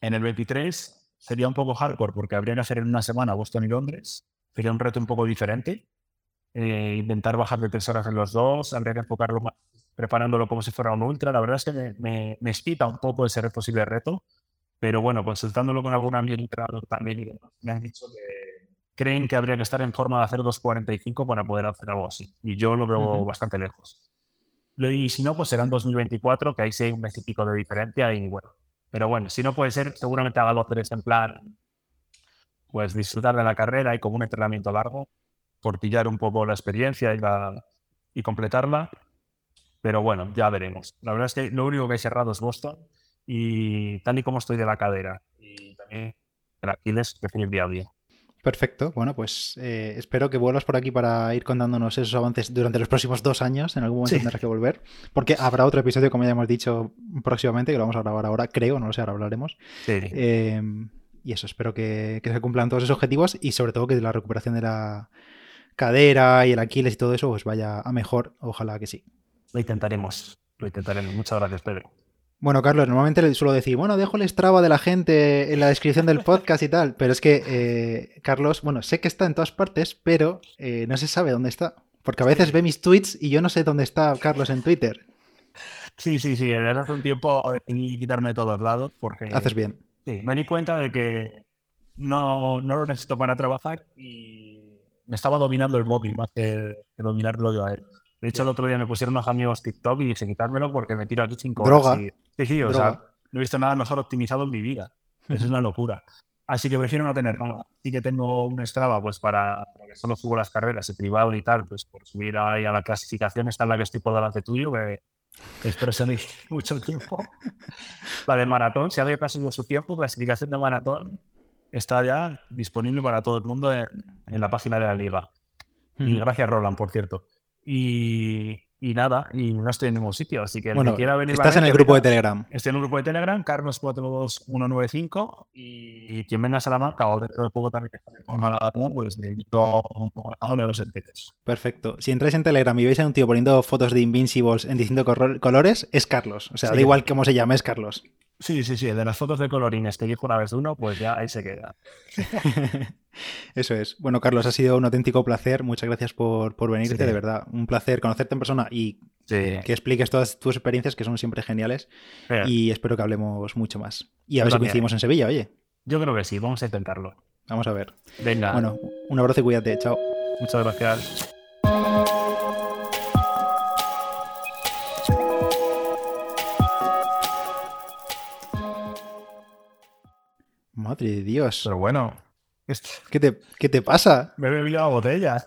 En el 23 sería un poco hardcore porque habría que hacer en una semana Boston y Londres. Sería un reto un poco diferente. Eh, intentar bajar de tres horas en los dos, habría que enfocarlo más preparándolo como si fuera un ultra. La verdad es que me, me, me excita un poco ese posible reto, pero bueno, consultándolo con algún amigo también me han dicho que creen que habría que estar en forma de hacer 2.45 para poder hacer algo así. Y yo lo veo bastante lejos. Y si no, pues será en 2024, que ahí sí hay un mes y pico de diferencia y bueno. Pero bueno, si no puede ser, seguramente haga los tres en plan, pues disfrutar de la carrera y como un entrenamiento largo, portillar un poco la experiencia y, la, y completarla pero bueno, ya veremos. La verdad es que lo único que he cerrado es Boston y tal y como estoy de la cadera y también el Aquiles, definir día a día. Perfecto. Bueno, pues eh, espero que vuelvas por aquí para ir contándonos esos avances durante los próximos dos años. En algún momento tendrás que volver. Porque habrá otro episodio, como ya hemos dicho, próximamente, que lo vamos a grabar ahora, creo, no lo sé, ahora hablaremos. Sí. Em, y eso, espero que, que, se cumplan todos esos objetivos y sobre todo que la recuperación de la cadera y el Aquiles y todo eso pues vaya a mejor. Ojalá que sí. Lo intentaremos, lo intentaremos. Muchas gracias, Pedro. Bueno, Carlos, normalmente le suelo decir, bueno, dejo el Strava de la gente en la descripción del podcast y tal, pero es que eh, Carlos, bueno, sé que está en todas partes, pero eh, no se sabe dónde está. Porque a veces ve mis tweets y yo no sé dónde está Carlos en Twitter. Sí, sí, sí. Desde hace un tiempo decidí quitarme de todos lados porque Haces bien. sí, me di cuenta de que no, no lo necesito para trabajar y me estaba dominando el móvil más que, que dominarlo yo a él. De hecho, el otro día me pusieron unos amigos TikTok y dije quitármelo porque me tiro aquí cinco Droga. horas. y- sí, sí, o Droga. sea, no he visto nada mejor optimizado en mi vida. Eso es una locura. Así que prefiero no tener nada. Sí que tengo un Strava pues para, para que solo subo las carreras en privado y tal, pues por subir ahí a la clasificación. Esta es la que estoy por delante tuyo, que espero ser mucho tiempo. La de maratón, si alguien ha su tiempo, clasificación de maratón, está ya disponible para todo el mundo en, en la página de la liga. Y gracias, Roland, por cierto. Y, y nada, y no estoy en ningún sitio, así que el Bueno, que quiera venir. estás en el grupo de. Telegram. Estoy en un grupo de Telegram, Carlos42195, y quien venga a Salamanca o dentro de poco también que pues a uno de los enteros. Perfecto. Si entráis en Telegram y veis a un tío poniendo fotos de Invincibles en distintos colores, es Carlos. O sea, Sí. da igual cómo se llame, es Carlos. Sí, sí, sí, de las fotos de colorines que dijo una vez uno, pues ya ahí se queda. Eso es. Bueno, Carlos, ha sido un auténtico placer. Muchas gracias por, por venirte, Sí. de verdad. Un placer conocerte en persona y Sí. que expliques todas tus experiencias, que son siempre geniales. Y espero que hablemos mucho más. Y a ver si coincidimos en Sevilla, oye. Yo creo que sí, vamos a intentarlo. Vamos a ver. Venga, Bueno, un abrazo y cuídate. Chao. muchas gracias. Madre de Dios. Pero bueno, ¿Qué te, qué te pasa? me he bebido la botella.